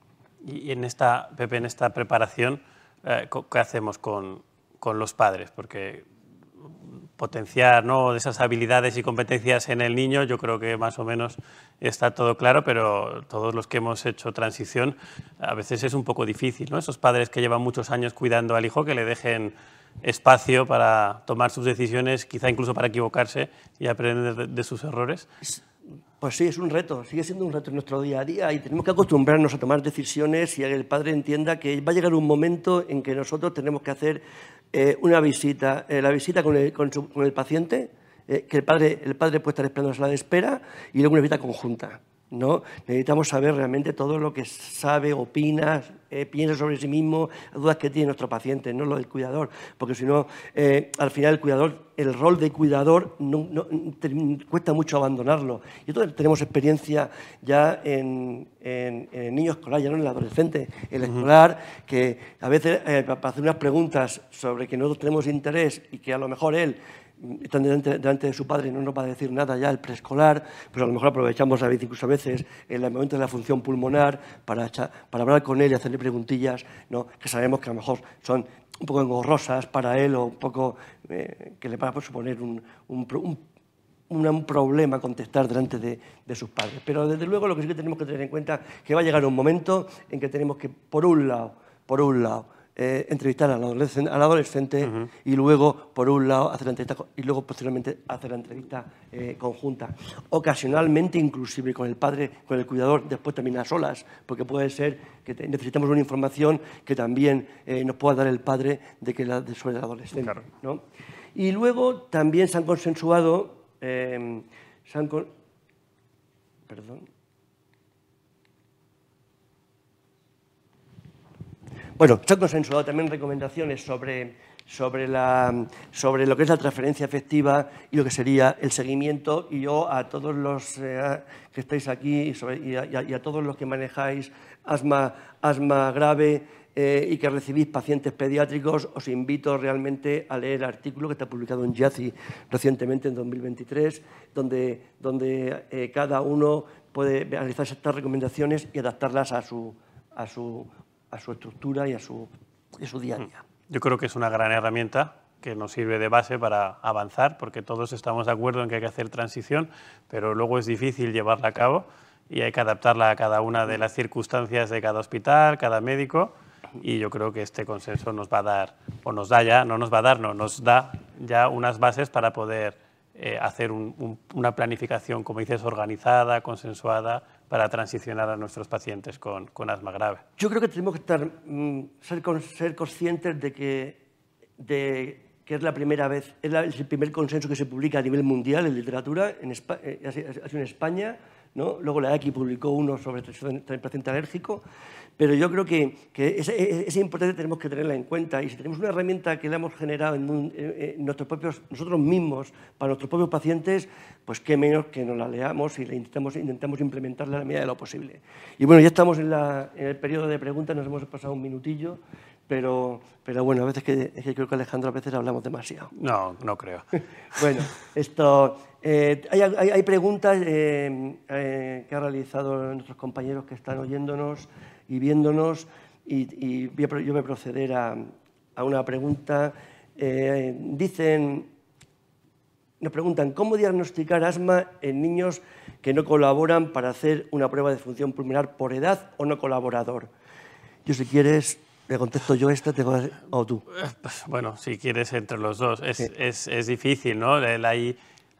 Y en esta, Pepe, en esta preparación, eh, ¿qué hacemos con, con los padres, porque potenciar ¿no? esas habilidades y competencias en el niño, yo creo que más o menos está todo claro, pero todos los que hemos hecho transición, a veces es un poco difícil, ¿no? Esos padres que llevan muchos años cuidando al hijo, que le dejen espacio para tomar sus decisiones, quizá incluso para equivocarse y aprender de, de sus errores. Pues sí, es un reto, sigue siendo un reto en nuestro día a día y tenemos que acostumbrarnos a tomar decisiones y que el padre entienda que va a llegar un momento en que nosotros tenemos que hacer eh, una visita, eh, la visita con el, con su- con el paciente, eh, que el padre, el padre puede estar esperando en la sala de espera y luego una visita conjunta. ¿No? Necesitamos saber realmente todo lo que sabe, opina, eh, piensa sobre sí mismo, las dudas que tiene nuestro paciente, no lo del cuidador, porque si no, eh, al final el cuidador, el rol de cuidador no- no- te- cuesta mucho abandonarlo. Y entonces tenemos experiencia ya en, en- en el niño escolar, ya no en el adolescente, el escolar, que a veces eh, para hacer unas preguntas sobre que nosotros tenemos interés y que a lo mejor él están delante, de su padre y no nos va a decir nada ya el preescolar, pues a lo mejor aprovechamos a veces, incluso a veces en el momento de la función pulmonar para, para hablar con él y hacerle preguntillas ¿no? que sabemos que a lo mejor son un poco engorrosas para él o un poco eh, que le va a suponer un, un un problema contestar delante de, de sus padres. Pero desde luego lo que sí que tenemos que tener en cuenta es que va a llegar un momento en que tenemos que, por un lado, por un lado, eh, entrevistar al adolescente, al adolescente y luego, por un lado, hacer la entrevista y luego posteriormente hacer la entrevista eh, conjunta. Ocasionalmente, inclusive con el padre, con el cuidador, después también a solas, porque puede ser que necesitamos una información que también eh, nos pueda dar el padre de que la, de sobre el adolescente. Claro. ¿no? Y luego también se han consensuado, se han con- perdón. Bueno, se han consensuado también recomendaciones sobre, sobre, la, sobre lo que es la transferencia efectiva y lo que sería el seguimiento. Y yo a todos los eh, que estáis aquí y, a todos los que manejáis asma, asma grave eh, y que recibís pacientes pediátricos, os invito realmente a leer el artículo que está publicado en YACI recientemente, en 2023, donde, donde eh, cada uno puede analizar estas recomendaciones y adaptarlas a su, a su, a su estructura y a su, y su día a día. Yo creo que es una gran herramienta que nos sirve de base para avanzar, porque todos estamos de acuerdo en que hay que hacer transición, pero luego es difícil llevarla a cabo y hay que adaptarla a cada una de las circunstancias de cada hospital, cada médico, y yo creo que este consenso nos va a dar, o nos da ya, no nos va a dar, no, nos da ya unas bases para poder eh, hacer un- un- una planificación, como dices, organizada, consensuada, para transicionar a nuestros pacientes con, con asma grave. Yo creo que tenemos que estar, mm, ser, ser conscientes de que, de que es la primera vez, es, el primer consenso que se publica a nivel mundial en literatura, en eh, ha ha sido en España, ¿no? luego la EQI publicó uno sobre paciente alérgico, pero yo creo que, que es, es- es importante, tenemos que tenerla en cuenta y si tenemos una herramienta que la hemos generado en, un- en- en nuestros propios, nosotros mismos, para nuestros propios pacientes, pues qué menos que nos la leamos y la intentamos, intentamos implementarla a la medida de lo posible. Y bueno, ya estamos en, la- en el periodo de preguntas, nos hemos pasado un minutillo, pero, pero bueno, a veces que, es que creo que Alejandro a veces hablamos demasiado. No, no creo. [laughs] Bueno, esto, eh, hay, hay- hay preguntas eh, eh, que han realizado nuestros compañeros que están oyéndonos y viéndonos y, y voy a yo voy a proceder a, a una pregunta. Eh, dicen, nos preguntan, ¿cómo diagnosticar asma en niños que no colaboran para hacer una prueba de función pulmonar por edad o no colaborador? Yo si quieres, le contesto yo esta, o tú. Pues, Bueno, si quieres entre los dos. Es, es, es difícil, ¿no? El- Hay,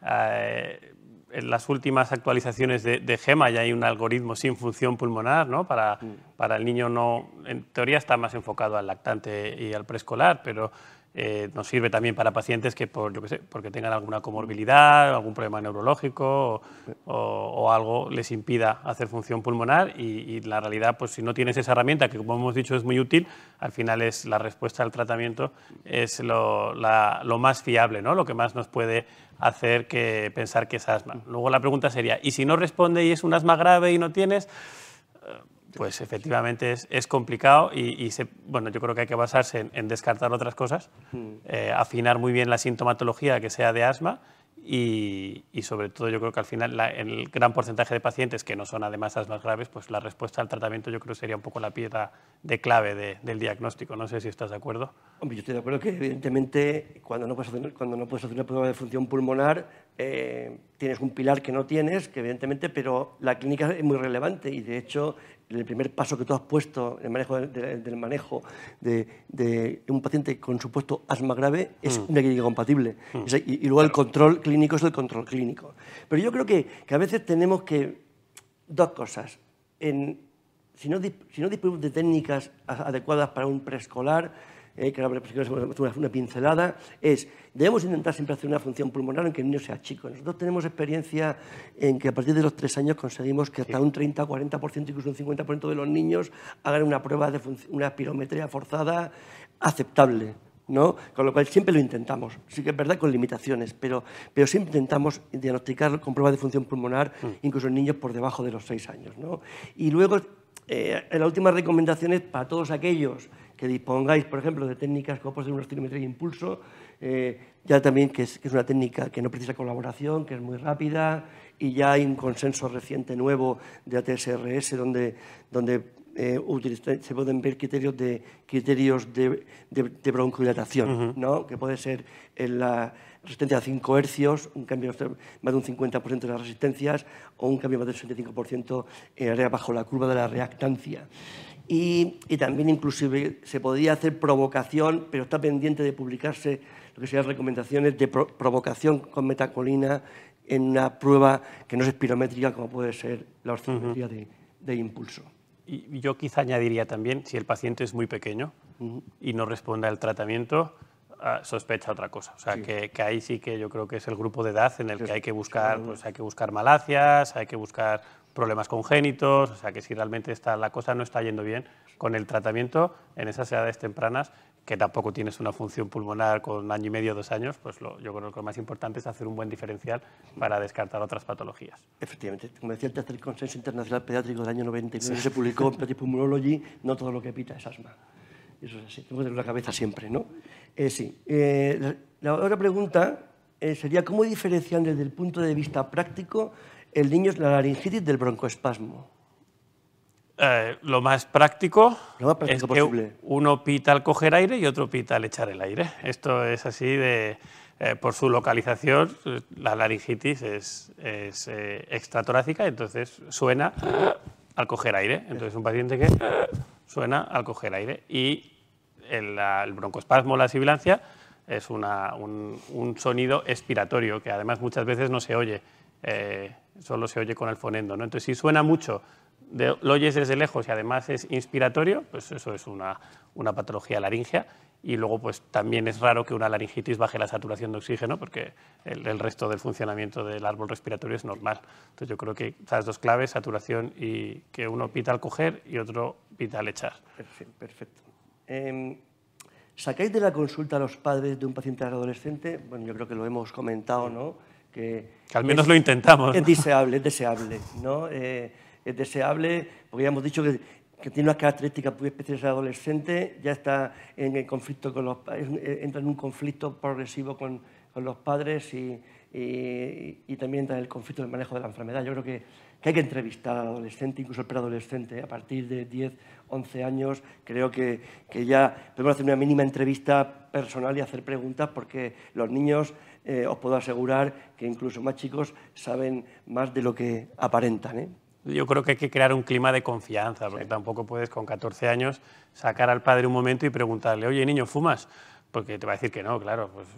eh, en las últimas actualizaciones de, de GEMA ya hay un algoritmo sin función pulmonar, ¿no? Para, para el niño no... En teoría está más enfocado al lactante y al preescolar, pero eh, nos sirve también para pacientes que por, yo qué sé, porque tengan alguna comorbilidad, algún problema neurológico o, o- o algo les impida hacer función pulmonar y, y la realidad, pues si no tienes esa herramienta, que como hemos dicho es muy útil, al final es la respuesta al tratamiento, es lo, la- lo más fiable, ¿no? lo que más nos puede hacer que pensar que es asma. Luego la pregunta sería, ¿y si no responde y es un asma grave y no tienes? Pues efectivamente es, es complicado y, y se- bueno, yo creo que hay que basarse en, en descartar otras cosas, eh, afinar muy bien la sintomatología que sea de asma y, sobre todo yo creo que al final el gran porcentaje de pacientes que no son además las más graves, pues la respuesta al tratamiento yo creo sería un poco la piedra de clave del diagnóstico. No sé si estás de acuerdo. Hombre, yo estoy de acuerdo que evidentemente cuando no puedes hacer, cuando no puedes hacer una prueba de función pulmonar eh, tienes un pilar que no tienes, que evidentemente, pero la clínica es muy relevante y de hecho el primer paso que tú has puesto en el manejo del manejo de, un paciente con supuesto asma grave es mm. una clínica compatible. Mm. Y, luego el control clínico es el control clínico. Pero yo creo que, que a veces tenemos que... Dos cosas. En, si, no, si no disponemos de técnicas adecuadas para un preescolar, eh, que ahora una, una pincelada, es, debemos intentar siempre hacer una función pulmonar aunque el niño sea chico. Nosotros tenemos experiencia en que a partir de los tres años conseguimos que hasta un 30, 40%, incluso un 50% de los niños hagan una prueba de una espirometría forzada aceptable. ¿no? Con lo cual siempre lo intentamos. Sí que es verdad con limitaciones, pero, pero siempre intentamos diagnosticar con pruebas de función pulmonar, mm. incluso en niños por debajo de los seis años. ¿no? Y luego, eh, en las últimas recomendaciones para todos aquellos que dispongáis, por ejemplo, de técnicas como puede ser una estilometría de impulso, eh, ya también que es, una técnica que no precisa colaboración, que es muy rápida y ya hay un consenso reciente nuevo de ATSRS donde, donde eh, se pueden ver criterios de, criterios de, de, broncodilatación, ¿no? que puede ser en la resistencia a 5 hercios, un cambio de más de un 50% de las resistencias o un cambio más del 65% en área bajo la curva de la reactancia. Y, también inclusive se podría hacer provocación, pero está pendiente de publicarse lo que sean recomendaciones de provocación con metacolina en una prueba que no es espirométrica como puede ser la ortometría de, impulso. Y yo quizá añadiría también, si el paciente es muy pequeño y no responde al tratamiento, sospecha otra cosa. O sea, que, que, ahí sí que yo creo que es el grupo de edad en el que hay que buscar, pues hay que buscar malacias, hay que buscar problemas congénitos, o sea que si realmente está, la cosa no está yendo bien con el tratamiento en esas edades tempranas, que tampoco tienes una función pulmonar con año y medio, dos años, pues lo, yo creo que lo más importante es hacer un buen diferencial para descartar otras patologías. Efectivamente, como decía el tercer consenso internacional pediátrico del año 99, se publicó en [laughs] Pulmonology, no todo lo que pita es asma. Eso es así, tengo que tener la cabeza siempre, ¿no? Eh, sí. Eh, la, otra pregunta eh, sería, ¿cómo diferencian desde el punto de vista práctico el niño la laringitis del broncoespasmo? Lo más práctico, es que uno pita al coger aire y otro pita al echar el aire. Esto es así de, eh, por su localización, la laringitis es, es eh, extratorácica, entonces suena al coger aire. Entonces un paciente que suena al coger aire y el, el broncoespasmo, la sibilancia, es una, un, un, sonido expiratorio que además muchas veces no se oye solo se oye con el fonendo. ¿no? Entonces, si suena mucho, lo oyes desde lejos y además es inspiratorio, pues eso es una, una patología laringea. Y luego, pues también es raro que una laringitis baje la saturación de oxígeno, porque el, resto del funcionamiento del árbol respiratorio es normal. Entonces, yo creo que esas dos claves, saturación y que uno pita al coger y otro pita al echar. Perfecto. Em, ¿Sacáis de la consulta a los padres de un paciente adolescente? Bueno, yo creo que lo hemos comentado, ¿no? que, al menos lo intentamos. Es deseable, es deseable, ¿no? Eh, es deseable, porque ya hemos dicho que, tiene unas características muy especiales adolescente, ya está en el conflicto con los entra en un conflicto progresivo con, con los padres y, y, también entra en el conflicto del manejo de la enfermedad. Yo creo que, que hay que entrevistar al adolescente, incluso al preadolescente, a partir de 10, 11 años, creo que, que ya podemos hacer una mínima entrevista personal y hacer preguntas porque los niños eh, os puedo asegurar que incluso más chicos saben más de lo que aparentan. ¿eh? Yo creo que hay que crear un clima de confianza, porque tampoco puedes con 14 años sacar al padre un momento y preguntarle, oye niño, ¿fumas? Porque te va a decir que no, claro, pues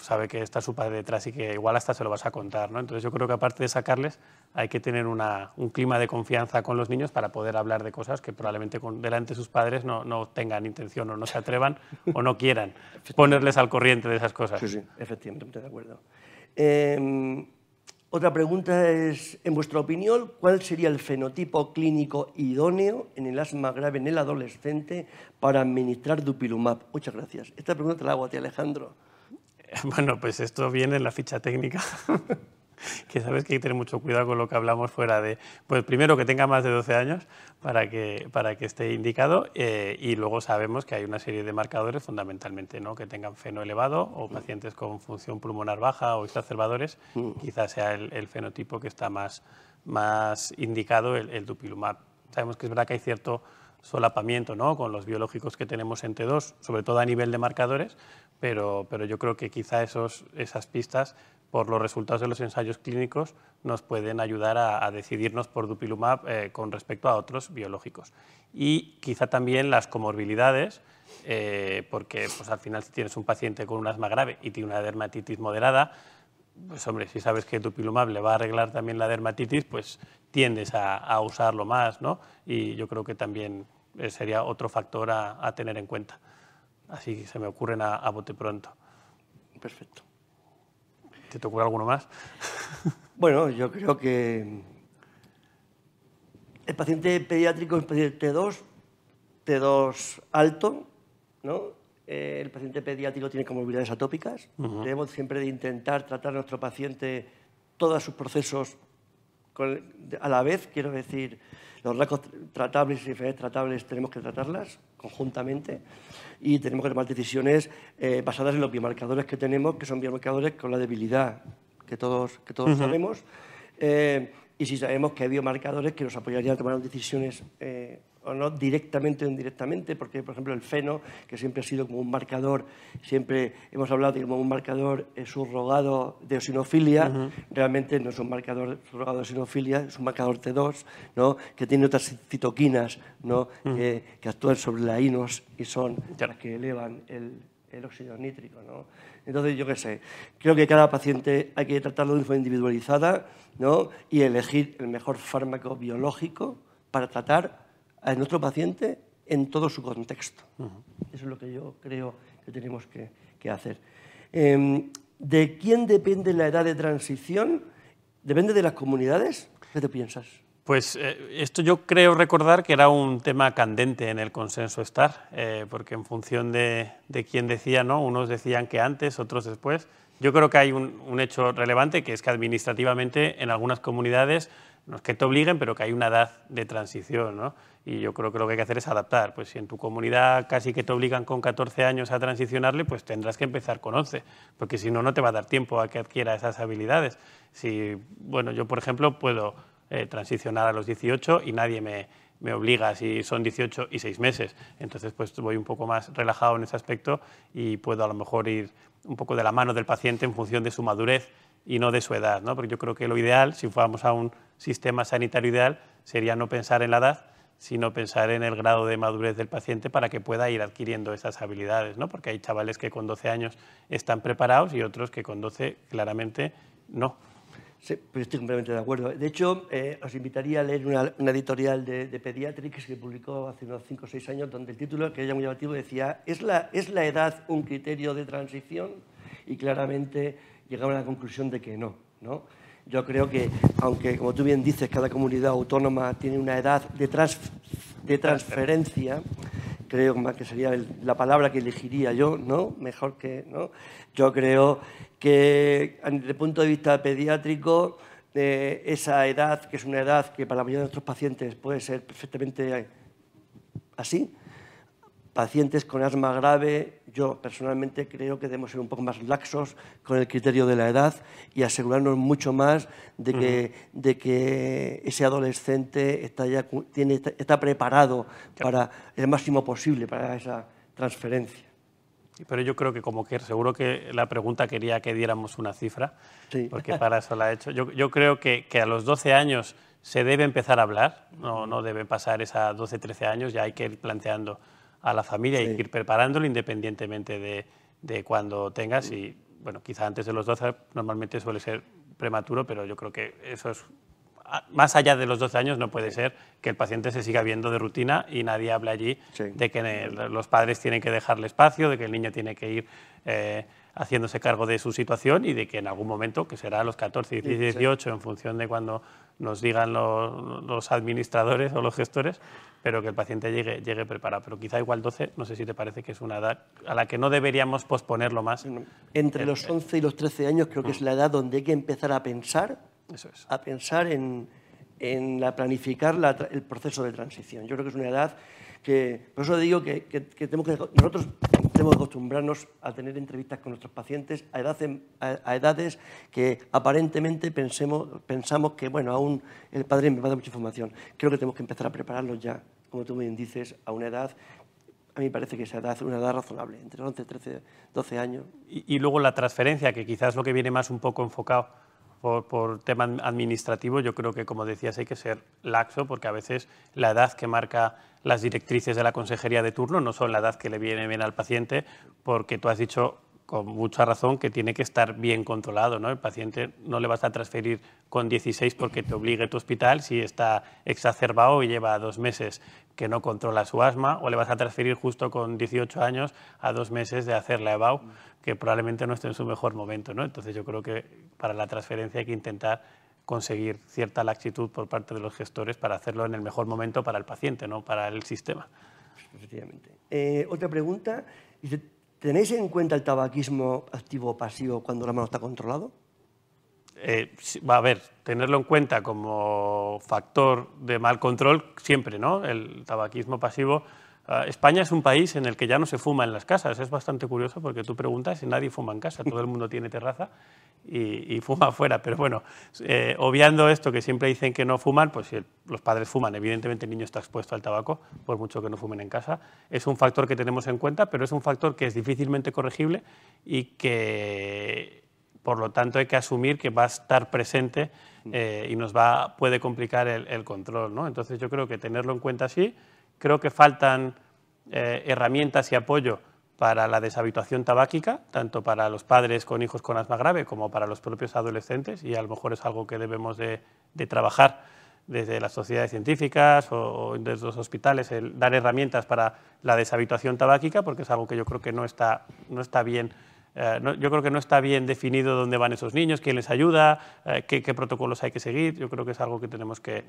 sabe que está su padre detrás y que igual hasta se lo vas a contar, ¿no? Entonces yo creo que aparte de sacarles, hay que tener un clima de confianza con los niños para poder hablar de cosas que probablemente delante de sus padres no, no, tengan intención o no se atrevan o no quieran [laughs] ponerles al corriente de esas cosas. Sí, sí, efectivamente, de acuerdo. Eh, otra pregunta es, en vuestra opinión, ¿cuál sería el fenotipo clínico idóneo en el asma grave en el adolescente para administrar dupilumab? Muchas gracias. Esta pregunta te la hago a ti, Alejandro. [laughs] Bueno, pues esto viene en la ficha técnica, [laughs] [laughs] que sabes que hay que tener mucho cuidado con lo que hablamos fuera de, pues primero que tenga más de 12 años para que, para que esté indicado eh, y luego sabemos que hay una serie de marcadores fundamentalmente, ¿no? que tengan feno elevado o pacientes con función pulmonar baja o exacerbadores, mm. quizás sea el, fenotipo que está más, más indicado, el, el dupilumab. Sabemos que es verdad que hay cierto solapamiento ¿no? con los biológicos que tenemos en T2, sobre todo a nivel de marcadores, pero, pero yo creo que quizá esos, esas pistas, por los resultados de los ensayos clínicos, nos pueden ayudar a, decidirnos por dupilumab eh, con respecto a otros biológicos. Y quizá también las comorbilidades, eh, porque pues, al final si tienes un paciente con un asma grave y tiene una dermatitis moderada, pues hombre, si sabes que dupilumab le va a arreglar también la dermatitis, pues tiendes a, usarlo más, ¿no? Y yo creo que también eh, sería otro factor a, tener en cuenta. Así que se me ocurren a, bote pronto. Perfecto. ¿Te, ¿Te ocurre alguno más? [laughs] Bueno, yo creo que el paciente pediátrico es paciente T2, T2 alto, ¿no? Eh, el paciente pediátrico tiene comorbilidades atópicas. Debemos siempre de intentar tratar a nuestro paciente todos sus procesos a la vez, quiero decir, los rasgos tratables y enfermedades tratables tenemos que tratarlas conjuntamente y tenemos que tomar decisiones eh, basadas en los biomarcadores que tenemos, que son biomarcadores con la debilidad que todos, que todos sabemos. Eh, y si sabemos que hay biomarcadores que nos apoyarían a tomar decisiones eh, o no directamente o indirectamente, porque por ejemplo el feno, que siempre ha sido como un marcador, siempre hemos hablado de como un marcador subrogado de osinofilia, realmente no es un marcador subrogado de osinofilia, es un marcador T2, ¿no? que tiene otras citoquinas ¿no? que, actúan sobre la inos y son las que elevan el, el óxido nítrico. ¿no? Entonces, yo qué sé, creo que cada paciente hay que tratarlo de forma individualizada ¿no? y elegir el mejor fármaco biológico para tratar a nuestro paciente en todo su contexto. Eso es lo que yo creo que tenemos que, hacer. Em, ¿De quién depende la edad de transición? ¿Depende de las comunidades? ¿Qué te piensas? Pues eh, esto yo creo recordar que era un tema candente en el consenso STAR, eh, porque en función de, de, quién decía, ¿no? unos decían que antes, otros después. Yo creo que hay un, un hecho relevante, que es que administrativamente en algunas comunidades, no es que te obliguen, pero que hay una edad de transición. ¿no? Y yo creo que lo que hay que hacer es adaptar. Pues si en tu comunidad casi que te obligan con 14 años a transicionarle, pues tendrás que empezar con 11, porque si no, no te va a dar tiempo a que adquiera esas habilidades. Si, bueno, yo, por ejemplo, puedo eh, transicionar a los 18 y nadie me, me, obliga si son 18 y 6 meses. Entonces, pues voy un poco más relajado en ese aspecto y puedo a lo mejor ir un poco de la mano del paciente en función de su madurez y no de su edad, ¿no? Porque yo creo que lo ideal, si fuéramos a un sistema sanitario ideal, sería no pensar en la edad, sino pensar en el grado de madurez del paciente para que pueda ir adquiriendo esas habilidades, ¿no? Porque hay chavales que con 12 años están preparados y otros que con 12 claramente no. Sí, pues estoy completamente de acuerdo. De hecho, eh, os invitaría a leer una, editorial de, de, Pediatrics que publicó hace unos 5 o 6 años, donde el título, que era muy llamativo, decía ¿Es la, ¿Es la edad un criterio de transición? Y claramente llegaron a la conclusión de que no. ¿no? Yo creo que, aunque, como tú bien dices, cada comunidad autónoma tiene una edad de, de transferencia, creo que sería la palabra que elegiría yo, ¿no? Mejor que, ¿no? Yo creo que desde el punto de vista pediátrico, eh, esa edad, que es una edad que para la mayoría de nuestros pacientes puede ser perfectamente así, pacientes con asma grave, yo personalmente creo que debemos ser un poco más laxos con el criterio de la edad y asegurarnos mucho más de que, de que ese adolescente está, ya, tiene, está preparado para el máximo posible para esa transferencia. Pero yo creo que como que seguro que la pregunta quería que diéramos una cifra, porque para eso la he hecho. Yo, yo creo que, que, a los 12 años se debe empezar a hablar, no, no debe pasar esas 12, 13 años, ya hay que ir planteando a la familia y ir preparándolo independientemente de, de cuando tengas. Y bueno, quizá antes de los 12 normalmente suele ser prematuro, pero yo creo que eso es más allá de los 12 años no puede ser que el paciente se siga viendo de rutina y nadie hable allí de que los padres tienen que dejarle espacio, de que el niño tiene que ir eh, haciéndose cargo de su situación y de que en algún momento, que será a los 14, 16, 18, en función de cuando nos digan los, administradores o los gestores, pero que el paciente llegue, llegue preparado. Pero quizá igual 12, no sé si te parece que es una edad a la que no deberíamos posponerlo más. Entre los 11 y los 13 años creo que es la edad donde hay que empezar a pensar a pensar en, en la planificar el proceso de transición. Yo creo que es una edad que, por eso digo que, tenemos que nosotros tenemos que acostumbrarnos a tener entrevistas con nuestros pacientes a edades, a, edades que aparentemente pensemos, pensamos que, bueno, aún el padre me va a dar mucha información. Creo que tenemos que empezar a prepararlos ya, como tú me dices, a una edad a mí me parece que esa edad es una edad razonable, entre 11, 13, 12 años. Y, luego la transferencia, que quizás lo que viene más un poco enfocado por, tema administrativo, yo creo que, como decías, hay que ser laxo, porque a veces la edad que marca las directrices de la consejería de turno no son la edad que le viene bien al paciente, porque tú has dicho con mucha razón que tiene que estar bien controlado. ¿no? El paciente no le vas a transferir con 16 porque te obligue tu hospital si está exacerbado y lleva dos meses que no controla su asma, o le vas a transferir justo con 18 años a dos meses de hacer la EBAU que probablemente no esté en su mejor momento. ¿no? Entonces yo creo que para la transferencia hay que intentar conseguir cierta laxitud por parte de los gestores para hacerlo en el mejor momento para el paciente, no para el sistema. Efectivamente. Eh, otra pregunta, ¿tenéis en cuenta el tabaquismo activo o pasivo cuando la mano está controlado? Eh, va a ver, tenerlo en cuenta como factor de mal control siempre, ¿no? El tabaquismo pasivo Ah, España es un país en el que ya no se fuma en las casas. Es bastante curioso porque tú preguntas y nadie fuma en casa. Todo el mundo tiene terraza y, fuma afuera. Pero bueno, eh, obviando esto que siempre dicen que no fuman, pues si los padres fuman, evidentemente el niño está expuesto al tabaco, por mucho que no fumen en casa. Es un factor que tenemos en cuenta, pero es un factor que es difícilmente corregible y que, por lo tanto, hay que asumir que va a estar presente eh, y nos va, puede complicar el, control. ¿no? Entonces yo creo que tenerlo en cuenta sí Creo que faltan eh, herramientas y apoyo para la deshabituación tabáquica, tanto para los padres con hijos con asma grave como para los propios adolescentes, y a lo mejor es algo que debemos de, trabajar desde las sociedades científicas o, desde los hospitales, el dar herramientas para la deshabituación tabáquica, porque es algo que yo creo que no está, no está bien eh, yo creo que no está bien definido dónde van esos niños, quién les ayuda, eh, qué, protocolos hay que seguir. Yo creo que es algo que tenemos que,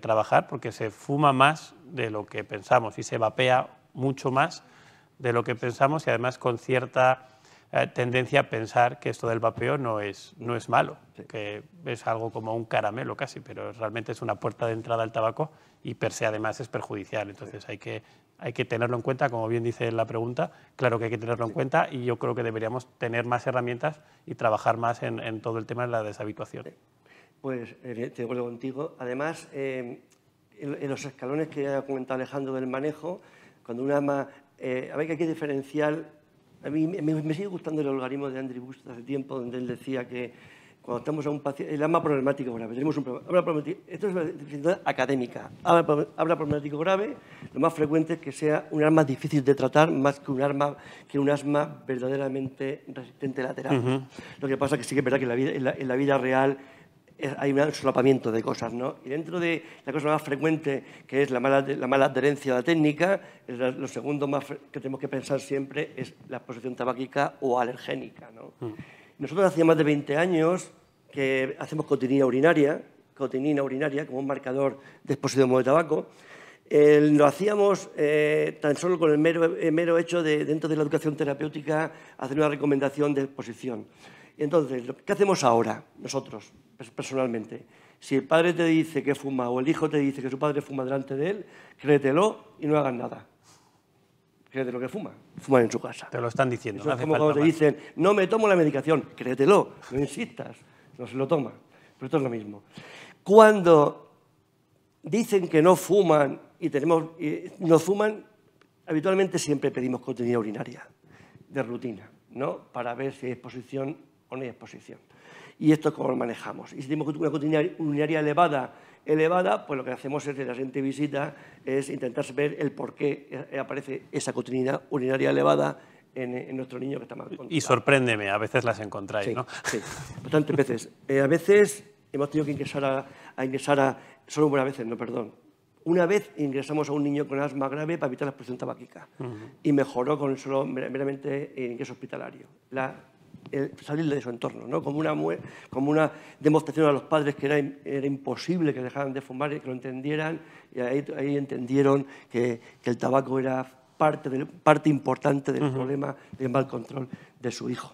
trabajar porque se fuma más de lo que pensamos y se vapea mucho más de lo que pensamos y además con cierta eh, tendencia a pensar que esto del vapeo no es, no es malo, que es algo como un caramelo casi, pero realmente es una puerta de entrada al tabaco y per se además es perjudicial. Entonces hay que hay que tenerlo en cuenta, como bien dice la pregunta, claro que hay que tenerlo en cuenta y yo creo que deberíamos tener más herramientas y trabajar más en, todo el tema de la deshabituación. Pues eh, te acuerdo contigo. Además, eh, en, los escalones que ha comentado Alejandro del manejo, cuando una ama, eh, a ver que hay que diferenciar, a mí me, sigue gustando el algoritmo de Andrew Bust hace tiempo, donde él decía que cuando estamos a un paciente, el asma problemático grave, tenemos un problema, esto es una definición académica, habla problemático grave, lo más frecuente es que sea un arma difícil de tratar más que un, arma, que un asma verdaderamente resistente a la terapia. Lo que pasa es que sí que es verdad que en la vida, en la, vida real hay un solapamiento de cosas, ¿no? Y dentro de la cosa más frecuente, que es la mala, la mala adherencia a la técnica, lo segundo más que tenemos que pensar siempre es la exposición tabáquica o alergénica, ¿no? Mm. Nosotros hacía más de 20 años que hacemos cotinina urinaria, cotinina urinaria como un marcador de exposición de tabaco. lo hacíamos eh, tan solo con el mero, hecho de, dentro de la educación terapéutica, hacer una recomendación de exposición. entonces, ¿qué hacemos ahora nosotros, personalmente? Si el padre te dice que fuma o el hijo te dice que su padre fuma delante de él, créetelo y no hagas nada. Créete lo que fuma, fuma en su casa. Te lo están diciendo. es como cuando te dicen, no me tomo la medicación, créetelo, no insistas no se lo toma. Pero esto es lo mismo. Cuando dicen que no fuman y tenemos no fuman, habitualmente siempre pedimos contenido urinaria, de rutina, ¿no? Para ver si hay exposición o no hay exposición. Y esto es como lo manejamos. Y si tenemos una contenido urinaria elevada, elevada, pues lo que hacemos es, en la siguiente visita, es intentar ver el por qué aparece esa contenido urinaria elevada en, nuestro niño que está mal Y sorpréndeme, a veces las encontráis, ¿no? Sí, bastantes veces. Eh, a veces hemos tenido que ingresar a, ingresar a, solo una vez, no, perdón. Una vez ingresamos a un niño con asma grave para evitar la exposición tabáquica y mejoró con solo meramente ingreso hospitalario. La, salir de su entorno, ¿no? como, una, como una demostración a los padres que era, era, imposible que dejaran de fumar y que lo entendieran, y ahí, ahí entendieron que, que, el tabaco era parte, parte importante del problema del mal control de su hijo.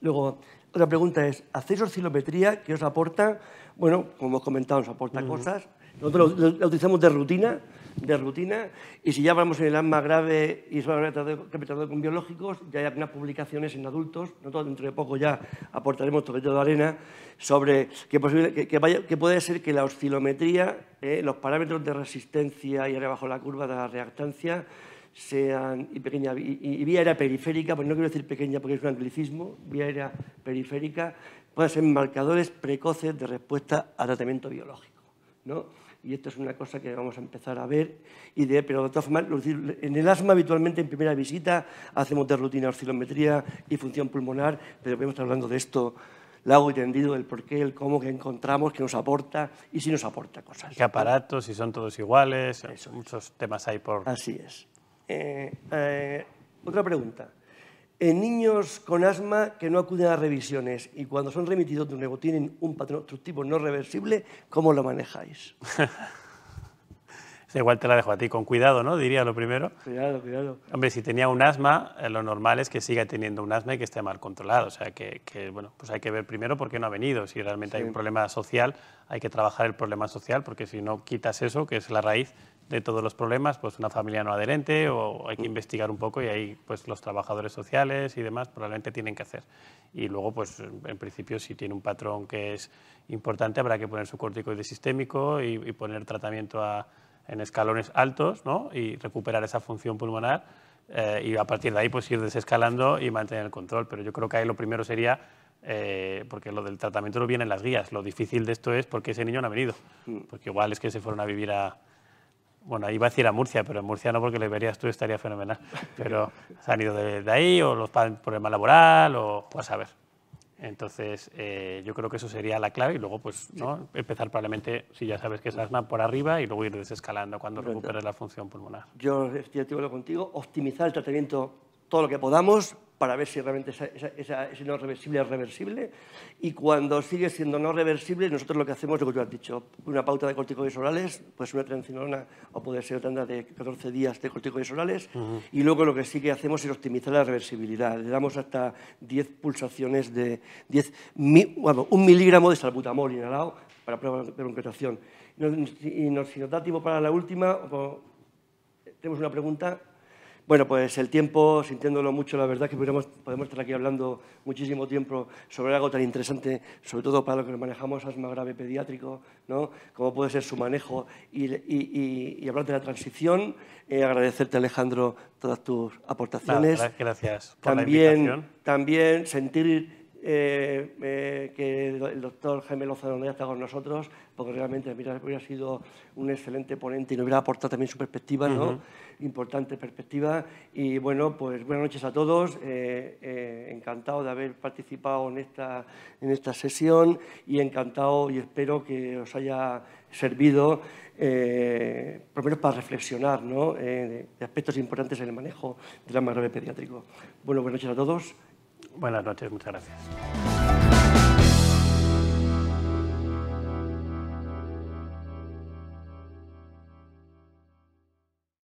Luego, Otra pregunta es, ¿hacéis oscilometría? ¿Qué os aporta? Bueno, como hemos comentado, nos aporta cosas. Nosotros la utilizamos de rutina, de rutina, y si ya vamos en el asma grave y sobre tratado con biológicos, ya hay algunas publicaciones en adultos, nosotros dentro de poco ya aportaremos toquete de arena, sobre que, posible, que, puede ser que la oscilometría, eh, los parámetros de resistencia y bajo la curva de la reactancia, sean y pequeña y, vía aérea periférica, pues no quiero decir pequeña porque es un anglicismo, vía aérea periférica, pueden ser marcadores precoces de respuesta al tratamiento biológico. ¿no? Y esto es una cosa que vamos a empezar a ver. Y de, pero de todas formas, en el asma habitualmente en primera visita hacemos de rutina oscilometría y función pulmonar, pero podemos estar hablando de esto largo y tendido, el por qué, el cómo, que encontramos, que nos aporta y si nos aporta cosas. ¿Qué aparatos? Si son todos iguales. muchos temas hay por... Así es. Eh, eh, otra pregunta. En niños con asma que no acuden a revisiones y cuando son remitidos de nuevo tienen un patrón obstructivo no reversible, ¿cómo lo manejáis? [laughs] Igual te la dejo a ti, con cuidado, ¿no? Diría lo primero. Cuidado, cuidado. Hombre, si tenía un asma, eh, lo normal es que siga teniendo un asma y que esté mal controlado. O sea, que, bueno, pues hay que ver primero por qué no ha venido. Si realmente hay un problema social, hay que trabajar el problema social, porque si no quitas eso, que es la raíz, de todos los problemas, pues una familia no adherente o hay que investigar un poco y ahí pues los trabajadores sociales y demás probablemente tienen que hacer. Y luego pues en principio si tiene un patrón que es importante habrá que poner su corticoide sistémico y, poner tratamiento en escalones altos ¿no? y recuperar esa función pulmonar eh, y a partir de ahí pues ir desescalando y mantener el control. Pero yo creo que ahí lo primero sería eh, porque lo del tratamiento no viene en las guías. Lo difícil de esto es porque ese niño no ha venido. Mm. Porque igual es que se fueron a vivir a, bueno, iba a decir a Murcia, pero en Murcia no porque le verías tú estaría fenomenal. Pero se han ido de, ahí o los padres por el mal laboral o a saber. Entonces, eh, yo creo que eso sería la clave y luego, pues, ¿no? empezar probablemente, si ya sabes que es asma, por arriba y luego ir desescalando cuando recuperes la función pulmonar. Yo estoy de acuerdo contigo, optimizar el tratamiento todo lo que podamos para ver si realmente ese no reversible es reversible. Y cuando sigue siendo no reversible, nosotros lo que hacemos es lo que tú has dicho, una pauta de corticoides orales, pues una trencinolona o puede ser otra de 14 días de corticoides orales. Y luego lo que sí que hacemos es optimizar la reversibilidad. Le damos hasta 10 pulsaciones de 10, bueno, un miligramo de salbutamol inhalado para prueba de concretación. Y si nos da tiempo para la última, tenemos una pregunta bueno, pues el tiempo, sintiéndolo mucho, la verdad que podemos, podemos estar aquí hablando muchísimo tiempo sobre algo tan interesante, sobre todo para lo que manejamos asma grave pediátrico, ¿no? cómo puede ser su manejo y, hablar de la transición. Eh, agradecerte, Alejandro, todas tus aportaciones. gracias por también, la invitación. También sentir eh, eh, que el doctor Jaime Lozano no está con nosotros, porque realmente hubiera sido un excelente ponente y nos hubiera aportado también su perspectiva, ¿no? importante perspectiva. Y bueno, pues buenas noches a todos, eh, encantado de haber participado en esta, en esta sesión y encantado y espero que os haya servido, por lo menos para reflexionar ¿no? de, aspectos importantes en el manejo del grave pediátrico. Bueno, buenas noches a todos. Buenas noches, muchas gracias.